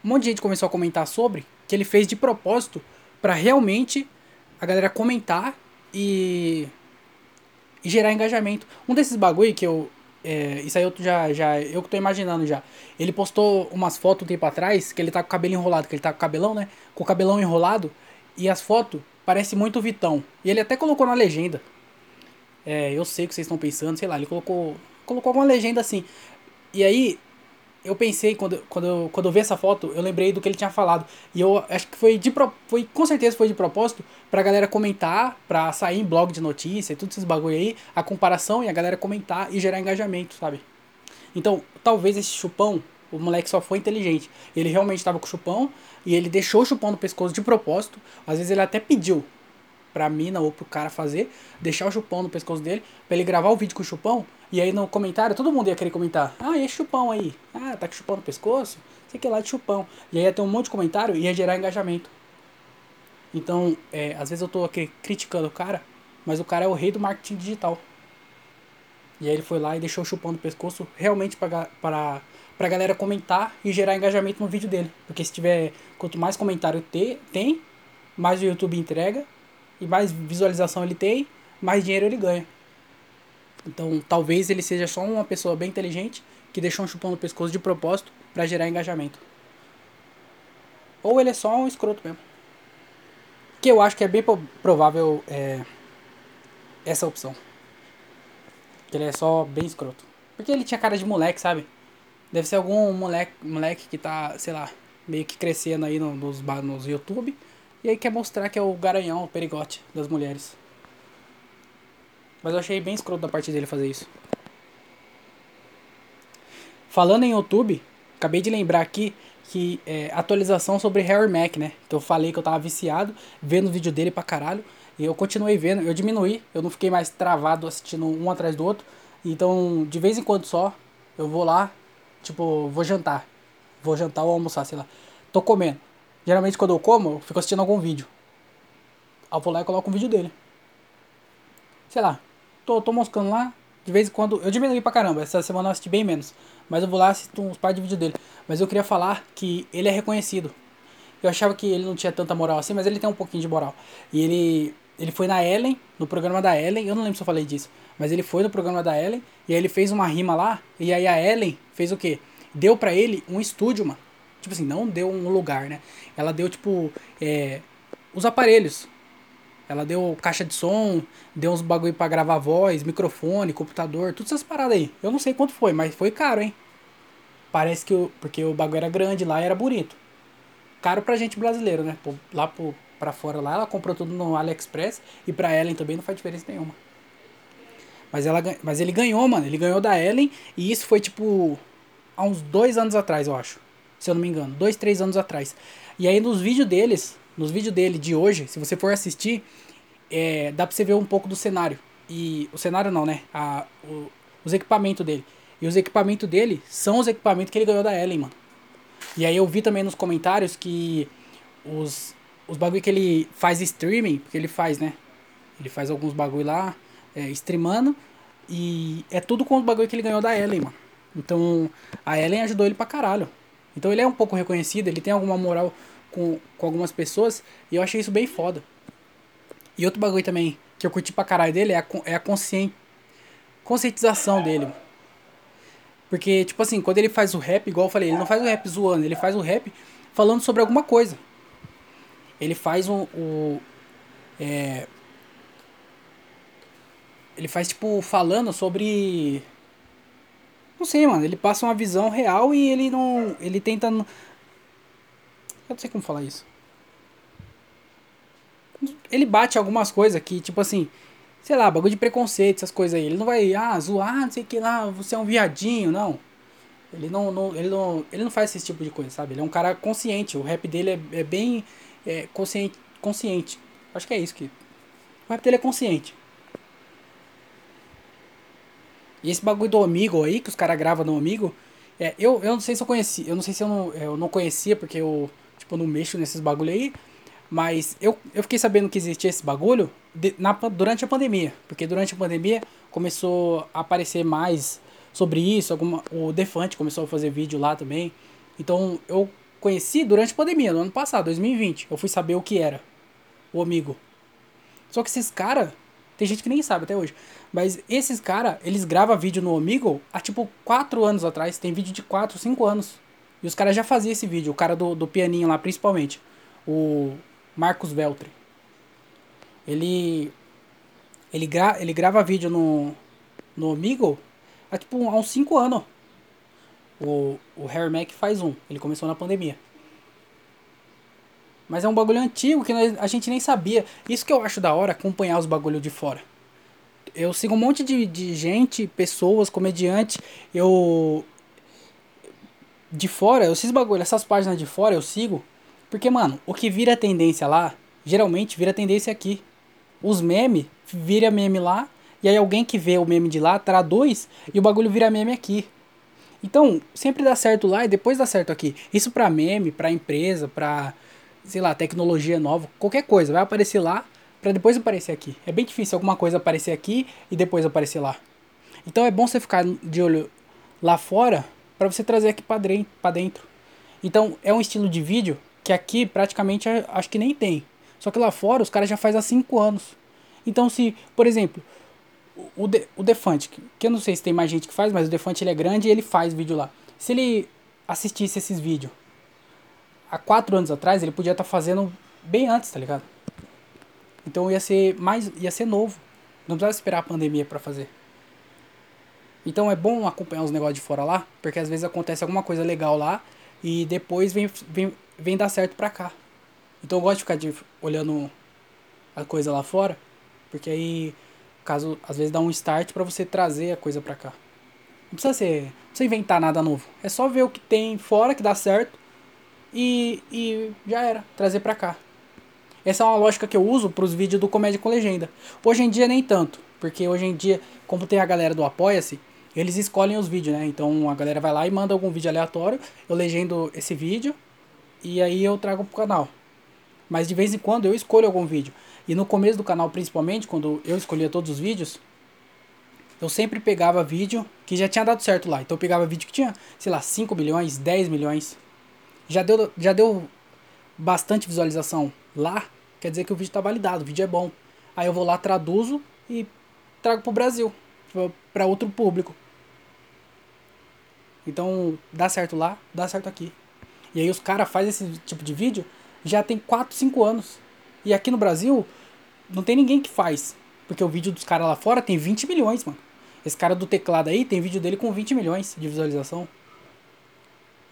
Um monte de gente começou a comentar sobre que ele fez de propósito pra realmente a galera comentar e, e gerar engajamento. Um desses bagulho que eu. É, isso aí eu já, já. Eu que tô imaginando já. Ele postou umas fotos um tempo atrás que ele tá com o cabelo enrolado, que ele tá com o cabelão, né? Com o cabelão enrolado. E as fotos parecem muito Vitão. E ele até colocou na legenda. É, eu sei o que vocês estão pensando, sei lá, ele colocou. Colocou alguma legenda assim. E aí, eu pensei, quando, quando, eu, quando eu vi essa foto, eu lembrei do que ele tinha falado. E eu acho que foi de foi com certeza foi de propósito pra galera comentar, pra sair em blog de notícia e tudo esses bagulho aí, a comparação e a galera comentar e gerar engajamento, sabe? Então, talvez esse chupão, o moleque só foi inteligente. Ele realmente estava com o chupão e ele deixou o chupão no pescoço de propósito. Às vezes ele até pediu pra mina ou pro cara fazer, deixar o chupão no pescoço dele, pra ele gravar o vídeo com o chupão, e aí no comentário todo mundo ia querer comentar, ah, e esse chupão aí? Ah, tá com chupão no pescoço? Sei que lá de chupão. E aí ia ter um monte de comentário e ia gerar engajamento. Então, é, às vezes eu tô aqui criticando o cara, mas o cara é o rei do marketing digital. E aí ele foi lá e deixou o chupão no pescoço realmente pra, pra, pra galera comentar e gerar engajamento no vídeo dele. Porque se tiver, quanto mais comentário ter, tem, mais o YouTube entrega, e mais visualização ele tem, mais dinheiro ele ganha. Então talvez ele seja só uma pessoa bem inteligente que deixou um chupão no pescoço de propósito pra gerar engajamento. Ou ele é só um escroto mesmo. Que eu acho que é bem provável é, essa opção. Que ele é só bem escroto. Porque ele tinha cara de moleque, sabe? Deve ser algum moleque, moleque que tá, sei lá, meio que crescendo aí no- nos, nos YouTube. E aí quer mostrar que é o garanhão, o perigote das mulheres. Mas eu achei bem escroto da parte dele fazer isso. Falando em YouTube, acabei de lembrar aqui que é, atualização sobre Harry Mack, né? Que eu falei que eu tava viciado, vendo o vídeo dele pra caralho. E eu continuei vendo, eu diminuí, eu não fiquei mais travado assistindo um atrás do outro. Então, de vez em quando só, eu vou lá, tipo, vou jantar. Vou jantar ou almoçar, sei lá. Tô comendo. Geralmente quando eu como, eu fico assistindo algum vídeo. Aí eu vou lá e coloco um vídeo dele. Sei lá, tô, tô moscando lá. De vez em quando. Eu diminui pra caramba. Essa semana eu assisti bem menos. Mas eu vou lá e assisto uns par de vídeo dele. Mas eu queria falar que ele é reconhecido. Eu achava que ele não tinha tanta moral assim, mas ele tem um pouquinho de moral. E ele, ele foi na Ellen, no programa da Ellen. Eu não lembro se eu falei disso. Mas ele foi no programa da Ellen. E aí ele fez uma rima lá. E aí a Ellen fez o quê? Deu pra ele um estúdio, mano. Tipo assim, não deu um lugar, né? Ela deu, tipo, é, os aparelhos. Ela deu caixa de som, deu uns bagulho pra gravar voz, microfone, computador, todas essas paradas aí. Eu não sei quanto foi, mas foi caro, hein? Parece que o. Porque o bagulho era grande lá e era bonito. Caro pra gente brasileiro, né? Lá pro, pra fora lá, ela comprou tudo no AliExpress e pra Ellen também não faz diferença nenhuma. Mas, ela, mas ele ganhou, mano. Ele ganhou da Ellen e isso foi tipo. Há uns dois anos atrás, eu acho. Se eu não me engano. Dois, três anos atrás. E aí nos vídeos deles, nos vídeos dele de hoje, se você for assistir, é, dá pra você ver um pouco do cenário. E o cenário não, né? A, o- os equipamentos dele. E os equipamentos dele são os equipamentos que ele ganhou da Ellen, mano. E aí eu vi também nos comentários que os, os bagulho que ele faz streaming, porque ele faz, né? Ele faz alguns bagulho lá, é, streamando. E é tudo com os bagulho que ele ganhou da Ellen, mano. Então a Ellen ajudou ele pra caralho. Então ele é um pouco reconhecido, ele tem alguma moral com, com algumas pessoas. E eu achei isso bem foda. E outro bagulho também que eu curti pra caralho dele é a, é a conscien, conscientização dele. Porque, tipo assim, quando ele faz o rap, igual eu falei, ele não faz o rap zoando, ele faz o rap falando sobre alguma coisa. Ele faz um. O, é, ele faz, tipo, falando sobre. Não sei, mano. Ele passa uma visão real e ele não. Ele tenta. Eu não sei como falar isso. Ele bate algumas coisas que, tipo assim. Sei lá, bagulho de preconceito, essas coisas aí. Ele não vai, ah, zoar, não sei o que lá, você é um viadinho, não. Ele não, não, ele não, ele não faz esse tipo de coisa, sabe? Ele é um cara consciente. O rap dele é, é bem é, consciente, consciente. Acho que é isso que. O rap dele é consciente. E esse bagulho do amigo aí, que os caras gravam no amigo, é, eu, eu não sei se eu conhecia, eu não sei se eu não, eu não conhecia, porque eu, tipo, não mexo nesses bagulho aí, mas eu, eu fiquei sabendo que existia esse bagulho de, na, durante a pandemia, porque durante a pandemia começou a aparecer mais sobre isso, alguma, o Defante começou a fazer vídeo lá também. Então eu conheci durante a pandemia, no ano passado, 2020. Eu fui saber o que era o amigo. Só que esses caras, tem gente que nem sabe até hoje. Mas esses caras, eles gravam vídeo no Omigo há tipo 4 anos atrás. Tem vídeo de 4, 5 anos. E os caras já faziam esse vídeo. O cara do, do pianinho lá, principalmente. O Marcos Veltri. Ele. Ele, gra, ele grava vídeo no, no Omigo há tipo há uns 5 anos. O, o Harry Mack faz um. Ele começou na pandemia. Mas é um bagulho antigo que a gente nem sabia. Isso que eu acho da hora, acompanhar os bagulhos de fora. Eu sigo um monte de, de gente, pessoas, comediantes. Eu. De fora, eu sigo bagulho, essas páginas de fora eu sigo. Porque, mano, o que vira tendência lá, geralmente vira tendência aqui. Os memes, vira meme lá e aí alguém que vê o meme de lá traduz e o bagulho vira meme aqui. Então, sempre dá certo lá e depois dá certo aqui. Isso pra meme, pra empresa, pra, sei lá, tecnologia nova, qualquer coisa. Vai aparecer lá pra depois aparecer aqui. É bem difícil alguma coisa aparecer aqui e depois aparecer lá. Então é bom você ficar de olho lá fora para você trazer aqui pra dentro. Então é um estilo de vídeo que aqui praticamente acho que nem tem. Só que lá fora os caras já faz há 5 anos. Então se, por exemplo, o, de, o Defante, que eu não sei se tem mais gente que faz, mas o Defante ele é grande e ele faz vídeo lá. Se ele assistisse esses vídeos há quatro anos atrás, ele podia estar tá fazendo bem antes, tá ligado? Então ia ser mais, ia ser novo. Não precisava esperar a pandemia para fazer. Então é bom acompanhar os negócios de fora lá, porque às vezes acontece alguma coisa legal lá e depois vem, vem, vem dar certo pra cá. Então eu gosto de ficar de, olhando a coisa lá fora, porque aí caso às vezes dá um start para você trazer a coisa para cá. Não precisa ser, não precisa inventar nada novo. É só ver o que tem fora que dá certo e, e já era, trazer para cá. Essa é uma lógica que eu uso para os vídeos do Comédia com Legenda. Hoje em dia nem tanto, porque hoje em dia, como tem a galera do Apoia-se, eles escolhem os vídeos, né? Então a galera vai lá e manda algum vídeo aleatório, eu legendo esse vídeo e aí eu trago pro canal. Mas de vez em quando eu escolho algum vídeo. E no começo do canal, principalmente, quando eu escolhia todos os vídeos, eu sempre pegava vídeo que já tinha dado certo lá. Então eu pegava vídeo que tinha, sei lá, 5 milhões, 10 milhões. Já deu, já deu bastante visualização lá, quer dizer que o vídeo está validado, o vídeo é bom. Aí eu vou lá, traduzo e trago pro Brasil, para outro público. Então, dá certo lá, dá certo aqui. E aí os caras fazem esse tipo de vídeo já tem 4, 5 anos. E aqui no Brasil, não tem ninguém que faz. Porque o vídeo dos caras lá fora tem 20 milhões, mano. Esse cara do teclado aí tem vídeo dele com 20 milhões de visualização.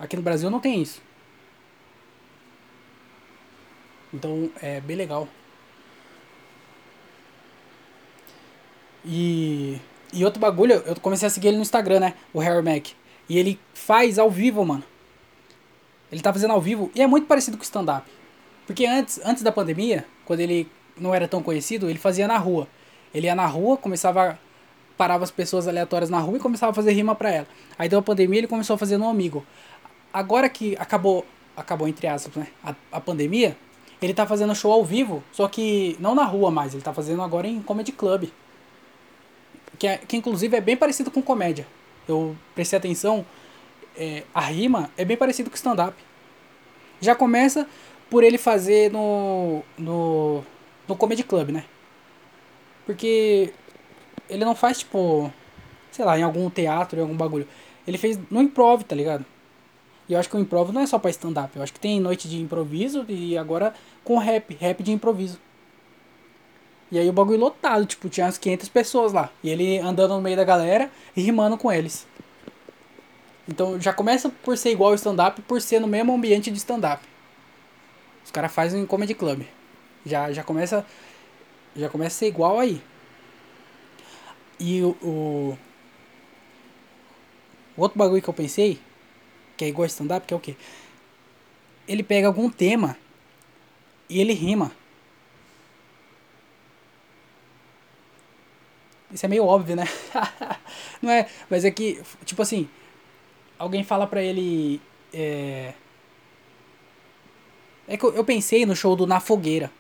Aqui no Brasil não tem isso. Então é bem legal. E, e outro bagulho, eu comecei a seguir ele no Instagram, né? O Harry Mac. E ele faz ao vivo, mano. Ele tá fazendo ao vivo e é muito parecido com o stand-up. Porque antes, antes da pandemia, quando ele não era tão conhecido, ele fazia na rua. Ele ia na rua, começava parava as pessoas aleatórias na rua e começava a fazer rima para ela. Aí deu a pandemia, ele começou a fazer no amigo. Agora que acabou, acabou entre aspas, né, a, a pandemia, ele tá fazendo show ao vivo, só que não na rua mais, ele tá fazendo agora em comedy club. Que, é, que inclusive é bem parecido com comédia. Eu prestei atenção, é, a rima é bem parecido com stand-up. Já começa por ele fazer no, no, no Comedy Club, né? Porque ele não faz, tipo, sei lá, em algum teatro, em algum bagulho. Ele fez no improv, tá ligado? E eu acho que o improviso não é só pra stand-up. Eu acho que tem noite de improviso e agora com rap, rap de improviso. E aí o bagulho lotado, tipo, tinha umas 500 pessoas lá. E ele andando no meio da galera e rimando com eles. Então já começa por ser igual ao stand-up, por ser no mesmo ambiente de stand-up. Os caras fazem em comedy club. Já, já começa já começa a ser igual aí. E o, o outro bagulho que eu pensei, que é igual stand-up, que é o quê? Ele pega algum tema e ele rima. Isso é meio óbvio, né? Não é? Mas é que, tipo assim, alguém fala pra ele. É, é que eu, pensei no show do Na Fogueira.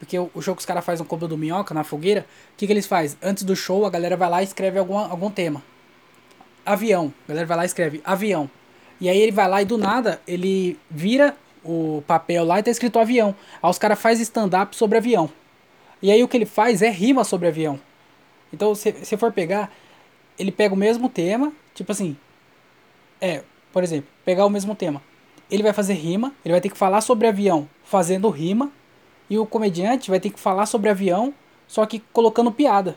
Porque o, show que os caras fazem no Combo do Minhoca, na fogueira, o que, que eles fazem? Antes do show, a galera vai lá e escreve algum, algum tema. Avião. A galera vai lá e escreve avião. E aí ele vai lá e do nada, ele vira o papel lá e tá escrito avião. Aí os caras fazem stand-up sobre avião. E aí o que ele faz é rima sobre avião. Então, se você for pegar, ele pega o mesmo tema, tipo assim. É, por exemplo, pegar o mesmo tema. Ele vai fazer rima, ele vai ter que falar sobre avião fazendo rima e o comediante vai ter que falar sobre avião, só que colocando piada.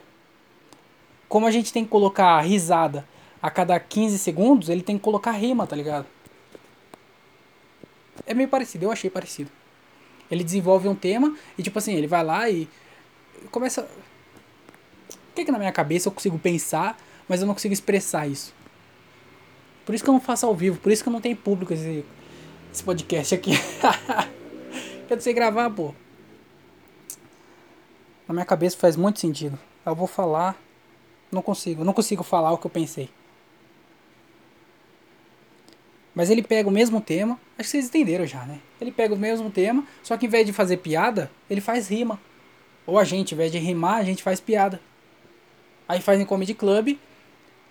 Como a gente tem que colocar risada a cada 15 segundos, ele tem que colocar rima, tá ligado? É meio parecido, eu achei parecido. Ele desenvolve um tema e tipo assim, ele vai lá e começa. O que é que na minha cabeça eu consigo pensar, mas eu não consigo expressar isso? Por isso que eu não faço ao vivo, por isso que eu não tenho público esse, esse podcast aqui. eu não sei gravar, pô na minha cabeça faz muito sentido. Eu vou falar, não consigo, não consigo falar o que eu pensei. Mas ele pega o mesmo tema, acho que vocês entenderam já, né? Ele pega o mesmo tema, só que em vez de fazer piada, ele faz rima. Ou a gente, em vez de rimar, a gente faz piada. Aí faz em Comedy Club,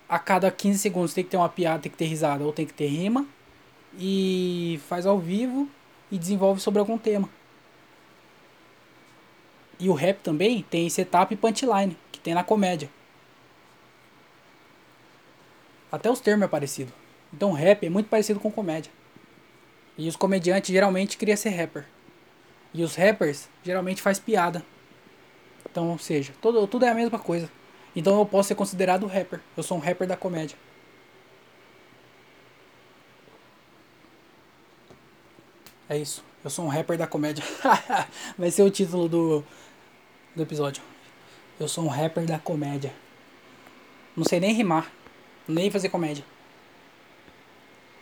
a cada 15 segundos tem que ter uma piada, tem que ter risada ou tem que ter rima. E faz ao vivo e desenvolve sobre algum tema. E o rap também tem setup e punchline, que tem na comédia. Até os termos é parecido. Então rap é muito parecido com comédia. E os comediantes geralmente queriam ser rapper. E os rappers geralmente faz piada. Então, ou seja, tudo, tudo é a mesma coisa. Então eu posso ser considerado rapper. Eu sou um rapper da comédia. É isso. Eu sou um rapper da comédia. Vai ser o título do, do episódio. Eu sou um rapper da comédia. Não sei nem rimar, nem fazer comédia.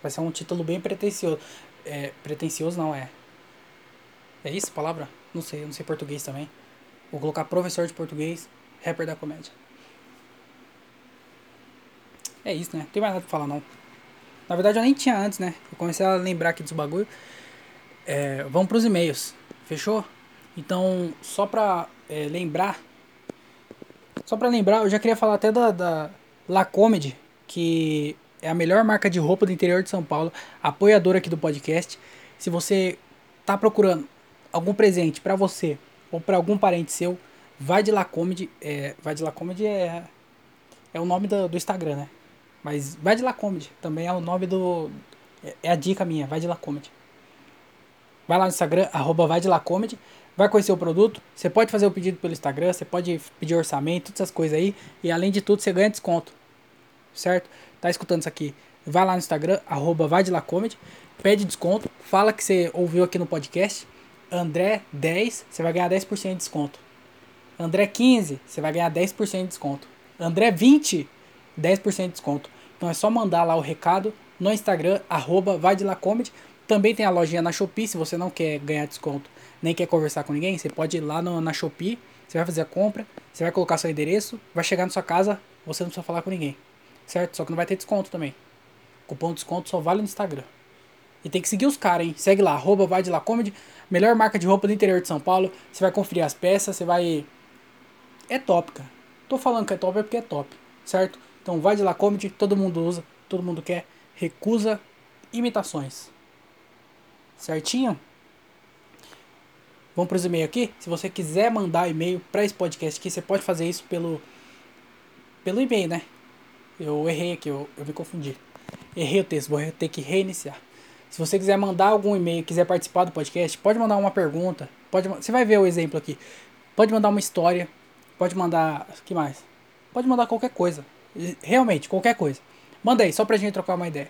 Vai ser um título bem pretencioso. É, pretencioso não é. É isso a palavra? Não sei, eu não sei português também. Vou colocar professor de português, rapper da comédia. É isso, né? Não tem mais nada pra falar não. Na verdade eu nem tinha antes, né? Eu comecei a lembrar aqui dos bagulho. É, vamos pros e-mails. Fechou? Então, só pra é, lembrar. Só pra lembrar, eu já queria falar até da, da La Comedy, que é a melhor marca de roupa do interior de São Paulo, apoiadora aqui do podcast. Se você tá procurando algum presente para você ou para algum parente seu, vai de. É, vai de é, é o nome do, do Instagram, né? Mas vai de também é o nome do. É, é a dica minha, vai de. Vai lá no Instagram, arroba vai de La Comedy vai conhecer o produto, você pode fazer o pedido pelo Instagram, você pode pedir orçamento, todas essas coisas aí, e além de tudo você ganha desconto, certo? Tá escutando isso aqui? Vai lá no Instagram, arroba vai de lá comedy, pede desconto, fala que você ouviu aqui no podcast, André 10, você vai ganhar 10% de desconto. André 15, você vai ganhar 10% de desconto. André 20, 10% de desconto. Então é só mandar lá o recado no Instagram, arroba vai de lá comedy. Também tem a lojinha na Shopee, se você não quer ganhar desconto nem quer conversar com ninguém, você pode ir lá no, na Shopee, você vai fazer a compra, você vai colocar seu endereço, vai chegar na sua casa, você não precisa falar com ninguém. Certo? Só que não vai ter desconto também. Cupom de desconto só vale no Instagram. E tem que seguir os caras, hein? Segue lá, arroba vai de lá comedy, melhor marca de roupa do interior de São Paulo. Você vai conferir as peças, você vai. É top, cara. Tô falando que é top é porque é top, certo? Então vai de lá comedy, todo mundo usa, todo mundo quer, recusa imitações. Certinho? Vamos para os e-mails aqui. Se você quiser mandar e-mail para esse podcast aqui, você pode fazer isso pelo, pelo e-mail, né? Eu errei aqui, eu, eu me confundi. errei o texto, vou ter que reiniciar. Se você quiser mandar algum e-mail, quiser participar do podcast, pode mandar uma pergunta, pode, você vai ver o exemplo aqui. Pode mandar uma história, pode mandar, que mais? Pode mandar qualquer coisa. Realmente, qualquer coisa. Manda aí, só pra gente trocar uma ideia.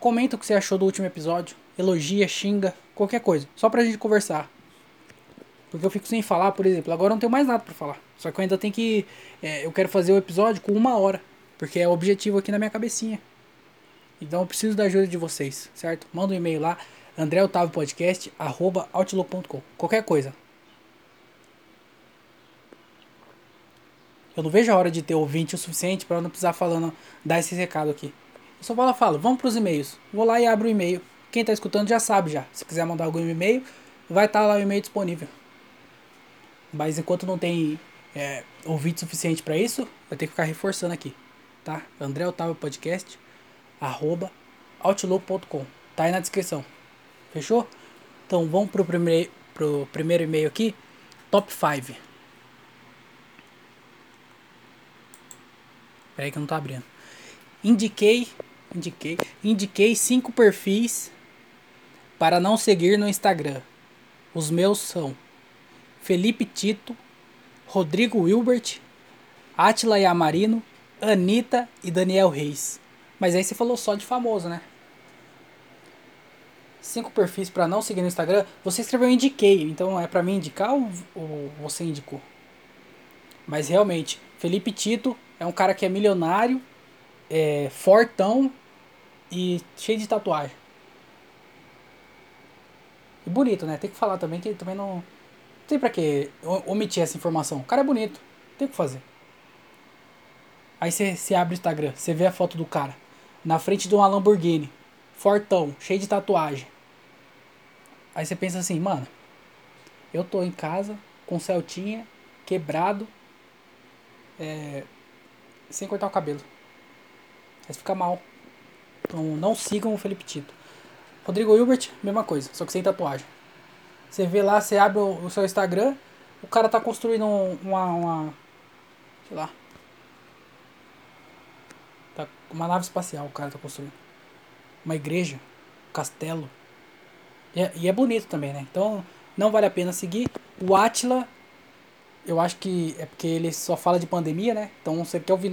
Comenta o que você achou do último episódio, elogia, xinga, qualquer coisa, só pra gente conversar. Porque eu fico sem falar, por exemplo. Agora eu não tenho mais nada para falar. Só que eu ainda tenho que. É, eu quero fazer o episódio com uma hora. Porque é o objetivo aqui na minha cabecinha. Então eu preciso da ajuda de vocês, certo? Manda um e-mail lá, andreotavopodcast.outlook.com. Qualquer coisa. Eu não vejo a hora de ter ouvinte o suficiente para não precisar falando, dar esse recado aqui. Eu só falo, falo, vamos para os e-mails. Vou lá e abro o e-mail. Quem está escutando já sabe já. Se quiser mandar algum e-mail, vai estar tá lá o e-mail disponível. Mas enquanto não tem é, ouvinte suficiente para isso, eu tenho que ficar reforçando aqui. Tá? André Otávio Podcast, arroba outlook.com. Tá aí na descrição. Fechou? Então vamos pro primeiro, pro primeiro e-mail aqui. Top 5. Peraí que não tá abrindo. Indiquei, indiquei, indiquei cinco perfis para não seguir no Instagram. Os meus são Felipe Tito, Rodrigo Wilbert, Atila Yamarino, Anitta e Daniel Reis. Mas aí você falou só de famoso, né? Cinco perfis para não seguir no Instagram. Você escreveu indiquei, então é para mim indicar ou, você indicou? Mas realmente, Felipe Tito, é um cara que é milionário, é fortão e cheio de tatuagem. E bonito, né? Tem que falar também que também não. Não tem pra que omitir essa informação. O cara é bonito. Tem o que fazer. Aí você abre o Instagram, você vê a foto do cara. Na frente de uma Lamborghini. Fortão, cheio de tatuagem. Aí você pensa assim, mano. Eu tô em casa, com Celtinha, quebrado. É, sem cortar o cabelo. Aí fica mal. Então não sigam o Felipe Tito. Rodrigo Hilbert, mesma coisa, só que sem tatuagem. Você vê lá, você abre o, o seu Instagram, o cara tá construindo uma, uma. Sei lá. Tá, uma nave espacial o cara tá construindo. Uma igreja. Um castelo. E é, e é bonito também, né? Então não vale a pena seguir. O Atila eu acho que é porque ele só fala de pandemia, né? Então você quer ouvir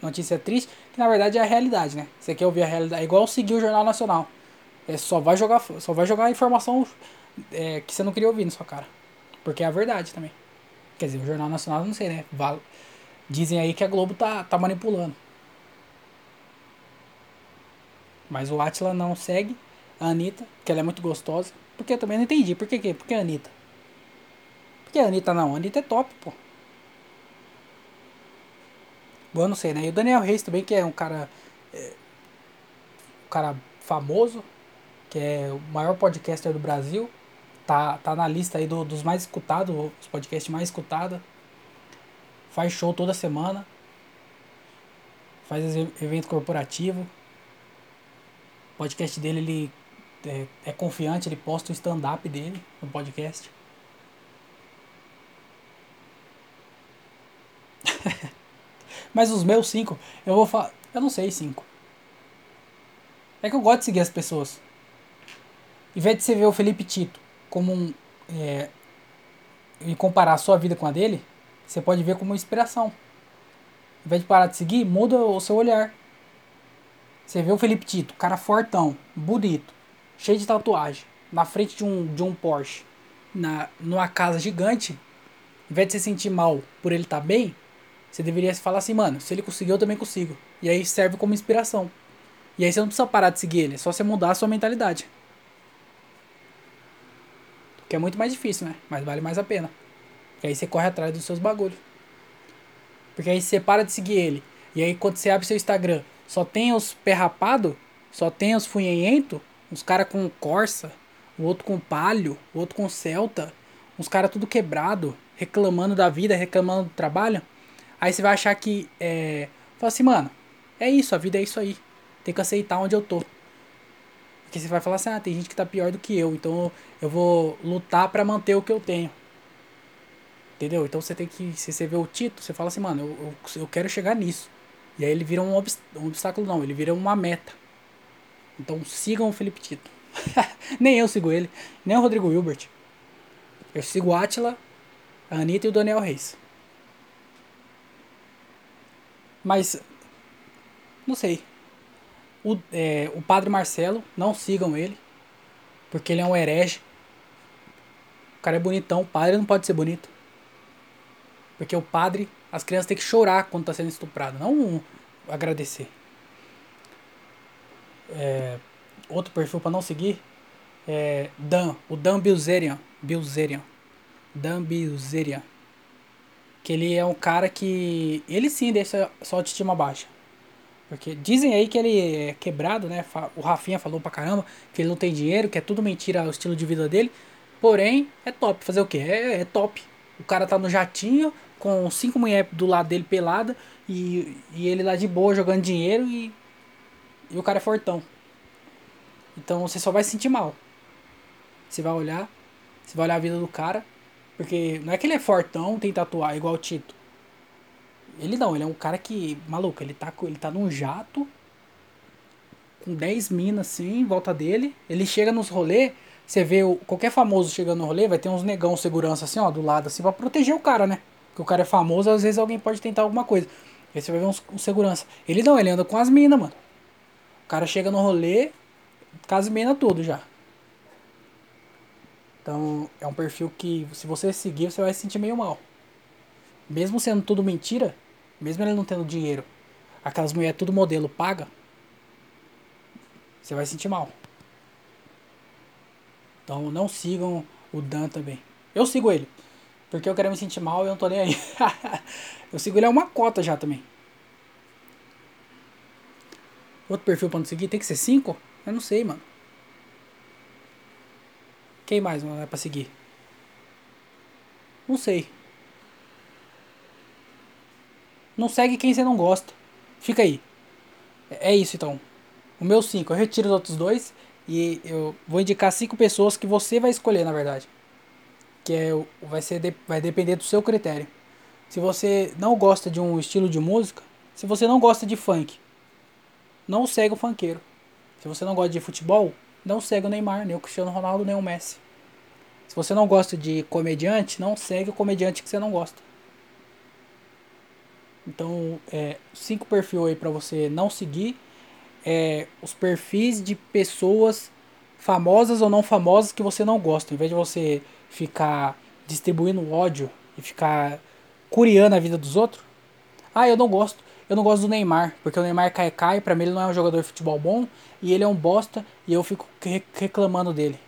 notícia triste, que na verdade é a realidade, né? Você quer ouvir a realidade, é igual seguir o Jornal Nacional. É, só vai jogar, só vai jogar informação é, que você não queria ouvir na sua cara. Porque é a verdade também. Quer dizer, o Jornal Nacional não sei, né? Dizem aí que a Globo tá, tá manipulando. Mas o Atila não segue a Anitta, que ela é muito gostosa. Porque eu também não entendi. Por que, por que a Anitta? que a Anitta não? A Anitta é top, pô. Bom, eu não sei, né? E o Daniel Reis também, que é um cara. É, um cara famoso, que é o maior podcaster do Brasil. Tá, tá na lista aí do, dos mais escutados, os podcasts mais escutados. Faz show toda semana. Faz evento corporativo. O podcast dele, ele é, é confiante, ele posta o stand-up dele no podcast. Mas os meus cinco, eu vou falar. Eu não sei cinco. É que eu gosto de seguir as pessoas. Em vez de você ver o Felipe Tito como um. É, e comparar a sua vida com a dele, você pode ver como inspiração. Em vez de parar de seguir, muda o seu olhar. Você vê o Felipe Tito, cara fortão, bonito, cheio de tatuagem, na frente de um, de um Porsche, na, numa casa gigante. Em vez de você sentir mal por ele estar tá bem, você deveria falar assim, mano, se ele conseguiu, eu também consigo. E aí serve como inspiração. E aí você não precisa parar de seguir ele, é só você mudar a sua mentalidade. Que é muito mais difícil, né? Mas vale mais a pena. Porque aí você corre atrás dos seus bagulhos. Porque aí você para de seguir ele. E aí quando você abre seu Instagram, só tem os pé rapado, só tem os funhenhento, uns cara com Corsa, o outro com Palio, o outro com Celta, uns cara tudo quebrado, reclamando da vida, reclamando do trabalho. Aí você vai achar que. É, fala assim, mano, é isso, a vida é isso aí. Tem que aceitar onde eu tô. Porque você vai falar assim, ah, tem gente que tá pior do que eu, então eu vou lutar para manter o que eu tenho. Entendeu? Então você tem que. Se você vê o título, você fala assim, mano, eu, eu, eu quero chegar nisso. E aí ele vira um, obst um obstáculo, não, ele vira uma meta. Então sigam o Felipe Tito. nem eu sigo ele, nem o Rodrigo Hilbert. Eu sigo o Atila, a Anitta e o Daniel Reis. Mas, não sei. O, é, o Padre Marcelo, não sigam ele. Porque ele é um herege. O cara é bonitão, o padre não pode ser bonito. Porque o padre, as crianças têm que chorar quando está sendo estuprado, não agradecer. É, outro perfil para não seguir é Dan, o Dan Bilzerian, Bilzerian. Dan Bilzerian. Que ele é um cara que ele sim deixa sua autoestima baixa. Porque dizem aí que ele é quebrado, né? O Rafinha falou pra caramba que ele não tem dinheiro, que é tudo mentira o estilo de vida dele. Porém, é top. Fazer o quê? É, é top. O cara tá no jatinho, com cinco mulheres do lado dele pelada, e, e ele lá de boa jogando dinheiro e, e o cara é fortão. Então você só vai se sentir mal. Você vai olhar, você vai olhar a vida do cara, porque não é que ele é fortão, tem tatuar igual o Tito. Ele não, ele é um cara que, maluco, ele tá, ele tá num jato, com 10 minas assim, em volta dele. Ele chega nos rolês, você vê o, qualquer famoso chegando no rolê, vai ter uns negão segurança assim, ó, do lado, assim, pra proteger o cara, né? Porque o cara é famoso, às vezes alguém pode tentar alguma coisa. Aí você vai ver uns, segurança. Ele não, ele anda com as minas, mano. O cara chega no rolê, com as minas tudo já. Então, é um perfil que, se você seguir, você vai se sentir meio mal. Mesmo sendo tudo mentira, mesmo ele não tendo dinheiro, aquelas mulheres tudo modelo paga, você vai sentir mal. Então não sigam o Dan também. Eu sigo ele. Porque eu quero me sentir mal e eu não tô nem aí. eu sigo ele é uma cota já também. Outro perfil pra não seguir tem que ser 5? Eu não sei, mano. Quem mais não é pra seguir? Não sei. Não segue quem você não gosta. Fica aí. É isso então. O meu 5, eu retiro os outros dois e eu vou indicar cinco pessoas que você vai escolher, na verdade. Que é, vai, ser, vai depender do seu critério. Se você não gosta de um estilo de música, se você não gosta de funk, não segue o funkeiro. Se você não gosta de futebol, não segue o Neymar, nem o Cristiano Ronaldo, nem o Messi. Se você não gosta de comediante, não segue o comediante que você não gosta. Então, é, cinco perfis aí para você não seguir. É, os perfis de pessoas famosas ou não famosas que você não gosta. Em vez de você ficar distribuindo ódio e ficar curiando a vida dos outros. Ah, eu não gosto. Eu não gosto do Neymar, porque o Neymar cai cai, pra mim ele não é um jogador de futebol bom e ele é um bosta e eu fico reclamando dele.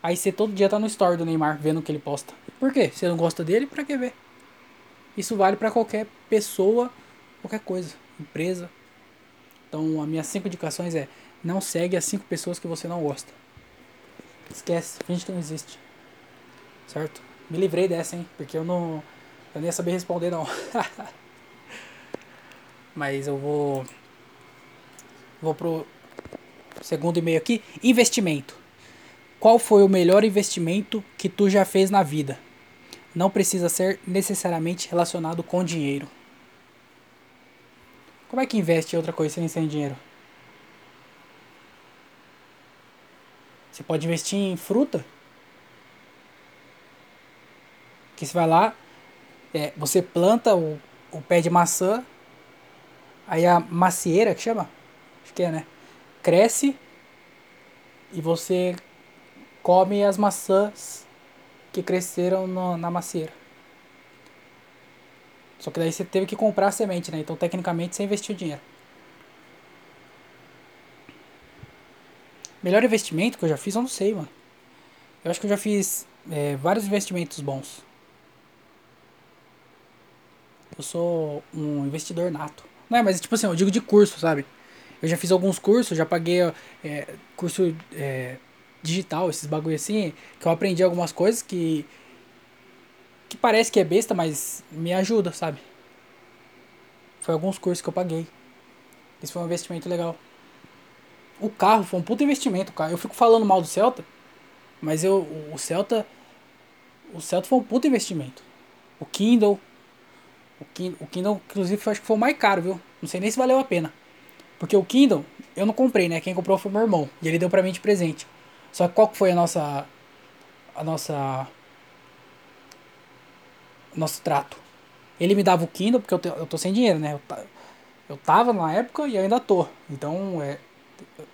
Aí você todo dia tá no story do Neymar vendo o que ele posta. Por quê? Você não gosta dele, pra que ver? Isso vale para qualquer pessoa, qualquer coisa, empresa. Então, as minhas cinco indicações é: não segue as cinco pessoas que você não gosta. Esquece, finge que não existe. Certo? Me livrei dessa, hein? Porque eu não. Eu nem ia saber responder, não. Mas eu vou. Vou pro segundo e-mail aqui. Investimento. Qual foi o melhor investimento que tu já fez na vida? não precisa ser necessariamente relacionado com dinheiro. Como é que investe em outra coisa sem, sem dinheiro? Você pode investir em fruta. Que você vai lá, é, você planta o, o pé de maçã, aí a macieira que chama, acho que é, né? Cresce e você come as maçãs que cresceram no, na macieira. Só que daí você teve que comprar a semente, né? Então tecnicamente você investiu dinheiro. Melhor investimento que eu já fiz, eu não sei, mano. Eu acho que eu já fiz é, vários investimentos bons. Eu sou um investidor nato. Não é, mas tipo assim, eu digo de curso, sabe? Eu já fiz alguns cursos, já paguei é, curso é, digital, esses bagulho assim, que eu aprendi algumas coisas que que parece que é besta, mas me ajuda, sabe? Foi alguns cursos que eu paguei. Esse foi um investimento legal. O carro foi um puto investimento, cara. Eu fico falando mal do Celta, mas eu o Celta o Celta foi um puto investimento. O Kindle o Kindle, o Kindle inclusive, acho que foi o mais caro, viu? Não sei nem se valeu a pena. Porque o Kindle, eu não comprei, né? Quem comprou foi meu irmão. E ele deu pra mim de presente. Só que qual que foi a nossa. A nossa. Nosso trato? Ele me dava o Kindle, porque eu, te, eu tô sem dinheiro, né? Eu, eu tava na época e ainda tô. Então, é.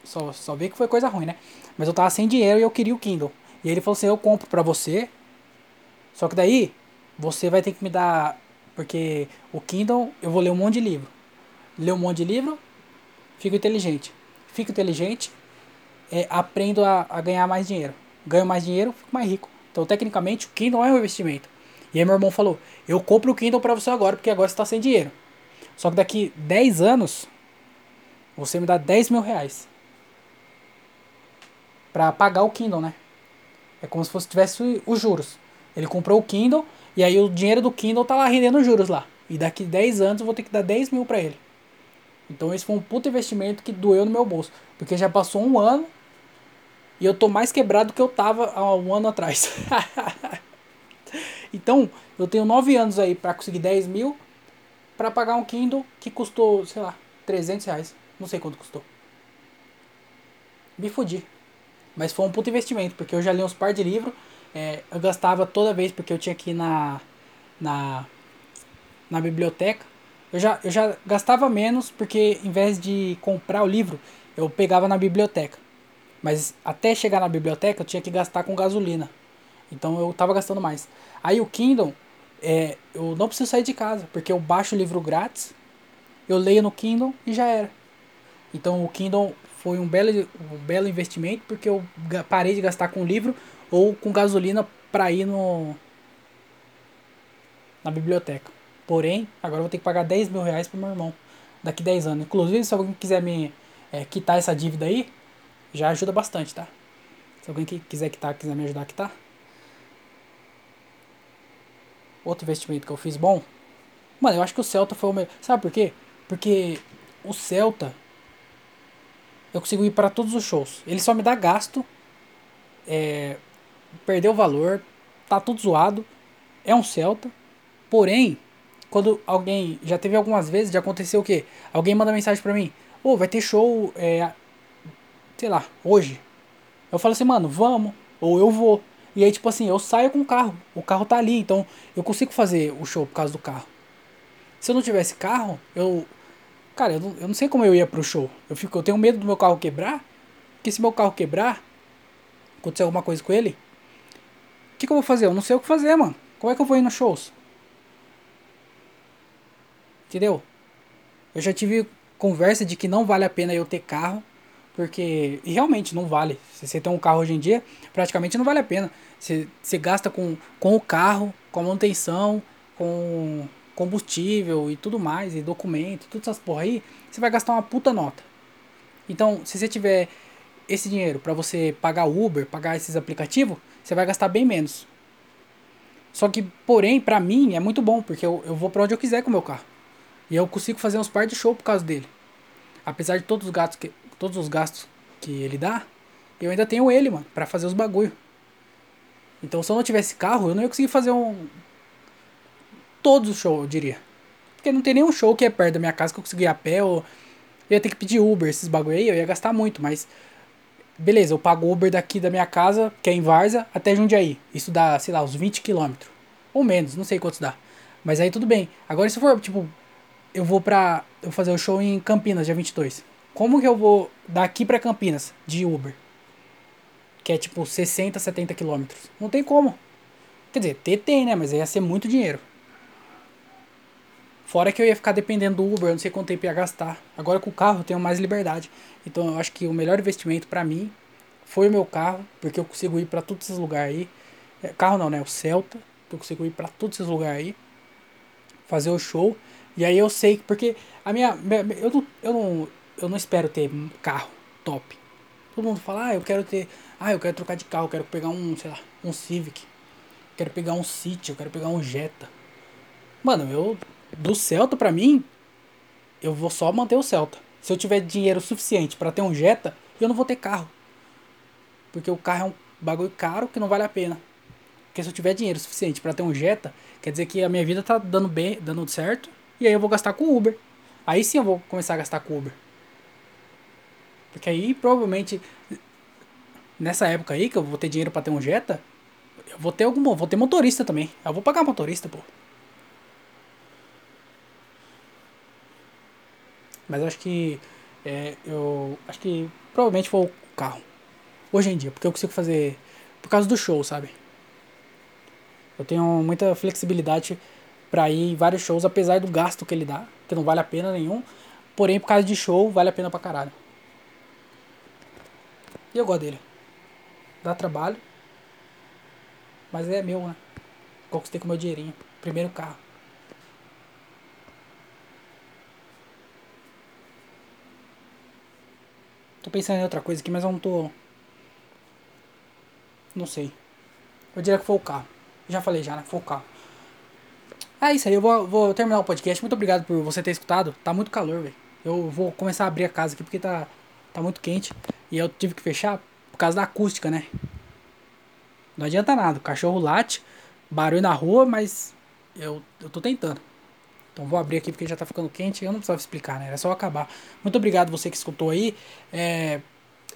Só, só ver que foi coisa ruim, né? Mas eu tava sem dinheiro e eu queria o Kindle. E ele falou assim: eu compro pra você. Só que daí, você vai ter que me dar. Porque o Kindle, eu vou ler um monte de livro. Ler um monte de livro, fico inteligente. Fico inteligente, é, aprendo a, a ganhar mais dinheiro. Ganho mais dinheiro, fico mais rico. Então, tecnicamente, o Kindle é um investimento. E aí meu irmão falou, eu compro o Kindle pra você agora, porque agora você tá sem dinheiro. Só que daqui 10 anos, você me dá 10 mil reais. Pra pagar o Kindle, né? É como se fosse tivesse os juros. Ele comprou o Kindle e aí o dinheiro do Kindle tá lá rendendo juros lá. E daqui 10 anos eu vou ter que dar 10 mil pra ele. Então esse foi um puto investimento que doeu no meu bolso. Porque já passou um ano e eu tô mais quebrado do que eu tava há um ano atrás. então, eu tenho 9 anos aí para conseguir 10 mil para pagar um Kindle que custou, sei lá, 300 reais. Não sei quanto custou. Me fudi. Mas foi um puto investimento, porque eu já li uns par de livros. É, eu gastava toda vez, porque eu tinha que ir na, na, na biblioteca. Eu já, eu já gastava menos, porque em vez de comprar o livro, eu pegava na biblioteca. Mas até chegar na biblioteca, eu tinha que gastar com gasolina. Então eu tava gastando mais. Aí o Kindle, é, eu não preciso sair de casa, porque eu baixo o livro grátis, eu leio no Kindle e já era. Então o Kindle foi um belo, um belo investimento, porque eu parei de gastar com livro ou com gasolina para ir no na biblioteca. Porém, agora eu vou ter que pagar 10 mil reais pro meu irmão daqui 10 anos. Inclusive, se alguém quiser me é, quitar essa dívida aí, já ajuda bastante, tá? Se alguém que quiser quitar, quiser me ajudar a quitar. Outro investimento que eu fiz bom. Mano, eu acho que o Celta foi o melhor. Sabe por quê? Porque o Celta. Eu consigo ir para todos os shows. Ele só me dá gasto. É, perdeu o valor. Tá tudo zoado. É um Celta. Porém, quando alguém. Já teve algumas vezes de acontecer o quê? Alguém manda mensagem pra mim. Ô, oh, vai ter show. É, sei lá, hoje. Eu falo assim, mano, vamos. Ou eu vou. E aí, tipo assim, eu saio com o carro. O carro tá ali, então eu consigo fazer o show por causa do carro. Se eu não tivesse carro, eu. Cara, eu não, eu não sei como eu ia pro show. Eu, fico, eu tenho medo do meu carro quebrar. Porque se meu carro quebrar, acontecer alguma coisa com ele, o que, que eu vou fazer? Eu não sei o que fazer, mano. Como é que eu vou ir nos shows? Entendeu? Eu já tive conversa de que não vale a pena eu ter carro porque e realmente não vale. Se você tem um carro hoje em dia, praticamente não vale a pena. Você, você gasta com, com o carro, com a manutenção, com combustível e tudo mais, e documento, todas essas porra aí, você vai gastar uma puta nota. Então, se você tiver esse dinheiro para você pagar Uber, pagar esses aplicativos, você vai gastar bem menos. Só que, porém, para mim é muito bom, porque eu, eu vou para onde eu quiser com o meu carro. E eu consigo fazer uns par de show por causa dele. Apesar de todos os gastos que, todos os gastos que ele dá, eu ainda tenho ele, mano, para fazer os bagulho. Então se eu não tivesse carro, eu não ia conseguir fazer um. Todos os shows, eu diria. Porque não tem nenhum show que é perto da minha casa que eu consegui ir a pé ou. Eu ia ter que pedir Uber, esses bagulho aí, eu ia gastar muito, mas. Beleza, eu pago Uber daqui da minha casa, que é em Varza, até Jundiaí. Isso dá, sei lá, uns 20 km. Ou menos, não sei quantos dá. Mas aí tudo bem. Agora se for, tipo, eu vou pra. Eu vou fazer o show em Campinas, dia 22. Como que eu vou daqui para Campinas de Uber? Que é tipo 60, 70 quilômetros. Não tem como. Quer dizer, ter tem, né? Mas ia ser muito dinheiro. Fora que eu ia ficar dependendo do Uber, eu não sei quanto tempo ia gastar. Agora com o carro eu tenho mais liberdade. Então eu acho que o melhor investimento para mim foi o meu carro, porque eu consigo ir para todos esses lugares aí. É, carro não, né? O Celta. Eu consigo ir para todos esses lugares aí. Fazer o show. E aí eu sei, porque a minha. Eu não, eu não, eu não espero ter um carro top. Todo mundo fala, ah, eu quero ter. Ah, eu quero trocar de carro, eu quero pegar um, sei lá, um Civic. Quero pegar um City, eu quero pegar um Jetta. Mano, eu. Do Celta pra mim, eu vou só manter o Celta. Se eu tiver dinheiro suficiente para ter um Jetta, eu não vou ter carro. Porque o carro é um bagulho caro que não vale a pena. Porque se eu tiver dinheiro suficiente para ter um Jetta, quer dizer que a minha vida tá dando bem, dando certo, e aí eu vou gastar com Uber. Aí sim eu vou começar a gastar com Uber. Porque aí provavelmente nessa época aí que eu vou ter dinheiro para ter um Jetta, eu vou ter algum, vou ter motorista também. Eu vou pagar motorista, pô. Mas acho que é, eu acho que provavelmente vou o carro. Hoje em dia, porque eu consigo fazer por causa do show, sabe? Eu tenho muita flexibilidade para ir em vários shows, apesar do gasto que ele dá, que não vale a pena nenhum. Porém, por causa de show, vale a pena pra caralho. E eu gosto dele. Dá trabalho. Mas é meu, né? Conquistei com meu dinheirinho. Primeiro carro. Tô pensando em outra coisa aqui, mas eu não tô. Não sei. Eu diria que foi o carro. Já falei já, né? Foi o carro. É isso aí, eu vou, vou terminar o podcast. Muito obrigado por você ter escutado. Tá muito calor, velho. Eu vou começar a abrir a casa aqui porque tá, tá muito quente. E eu tive que fechar por causa da acústica, né? Não adianta nada. O cachorro late, barulho na rua, mas eu, eu tô tentando. Então vou abrir aqui porque já tá ficando quente. Eu não precisava explicar, né? Era só acabar. Muito obrigado você que escutou aí. É,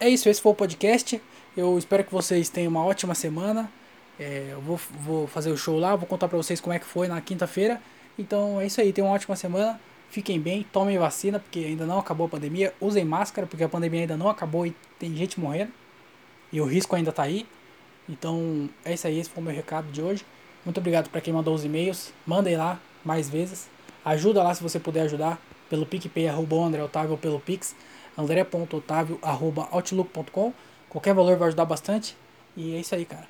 é isso, esse foi o podcast. Eu espero que vocês tenham uma ótima semana. É, eu vou, vou fazer o show lá, vou contar pra vocês como é que foi na quinta-feira. Então é isso aí, tenham uma ótima semana. Fiquem bem, tomem vacina, porque ainda não acabou a pandemia. Usem máscara, porque a pandemia ainda não acabou e tem gente morrendo. E o risco ainda tá aí. Então é isso aí, esse foi o meu recado de hoje. Muito obrigado para quem mandou os e-mails. Mandem lá mais vezes. Ajuda lá se você puder ajudar. Pelo PicPay, arroba André Otávio, ou pelo Pix, andré.otávio, arroba outlook.com. Qualquer valor vai ajudar bbastante. E é isso aí, cara.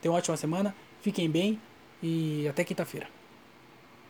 Tenham uma ótima semana, fiquem bem e até quinta-feira.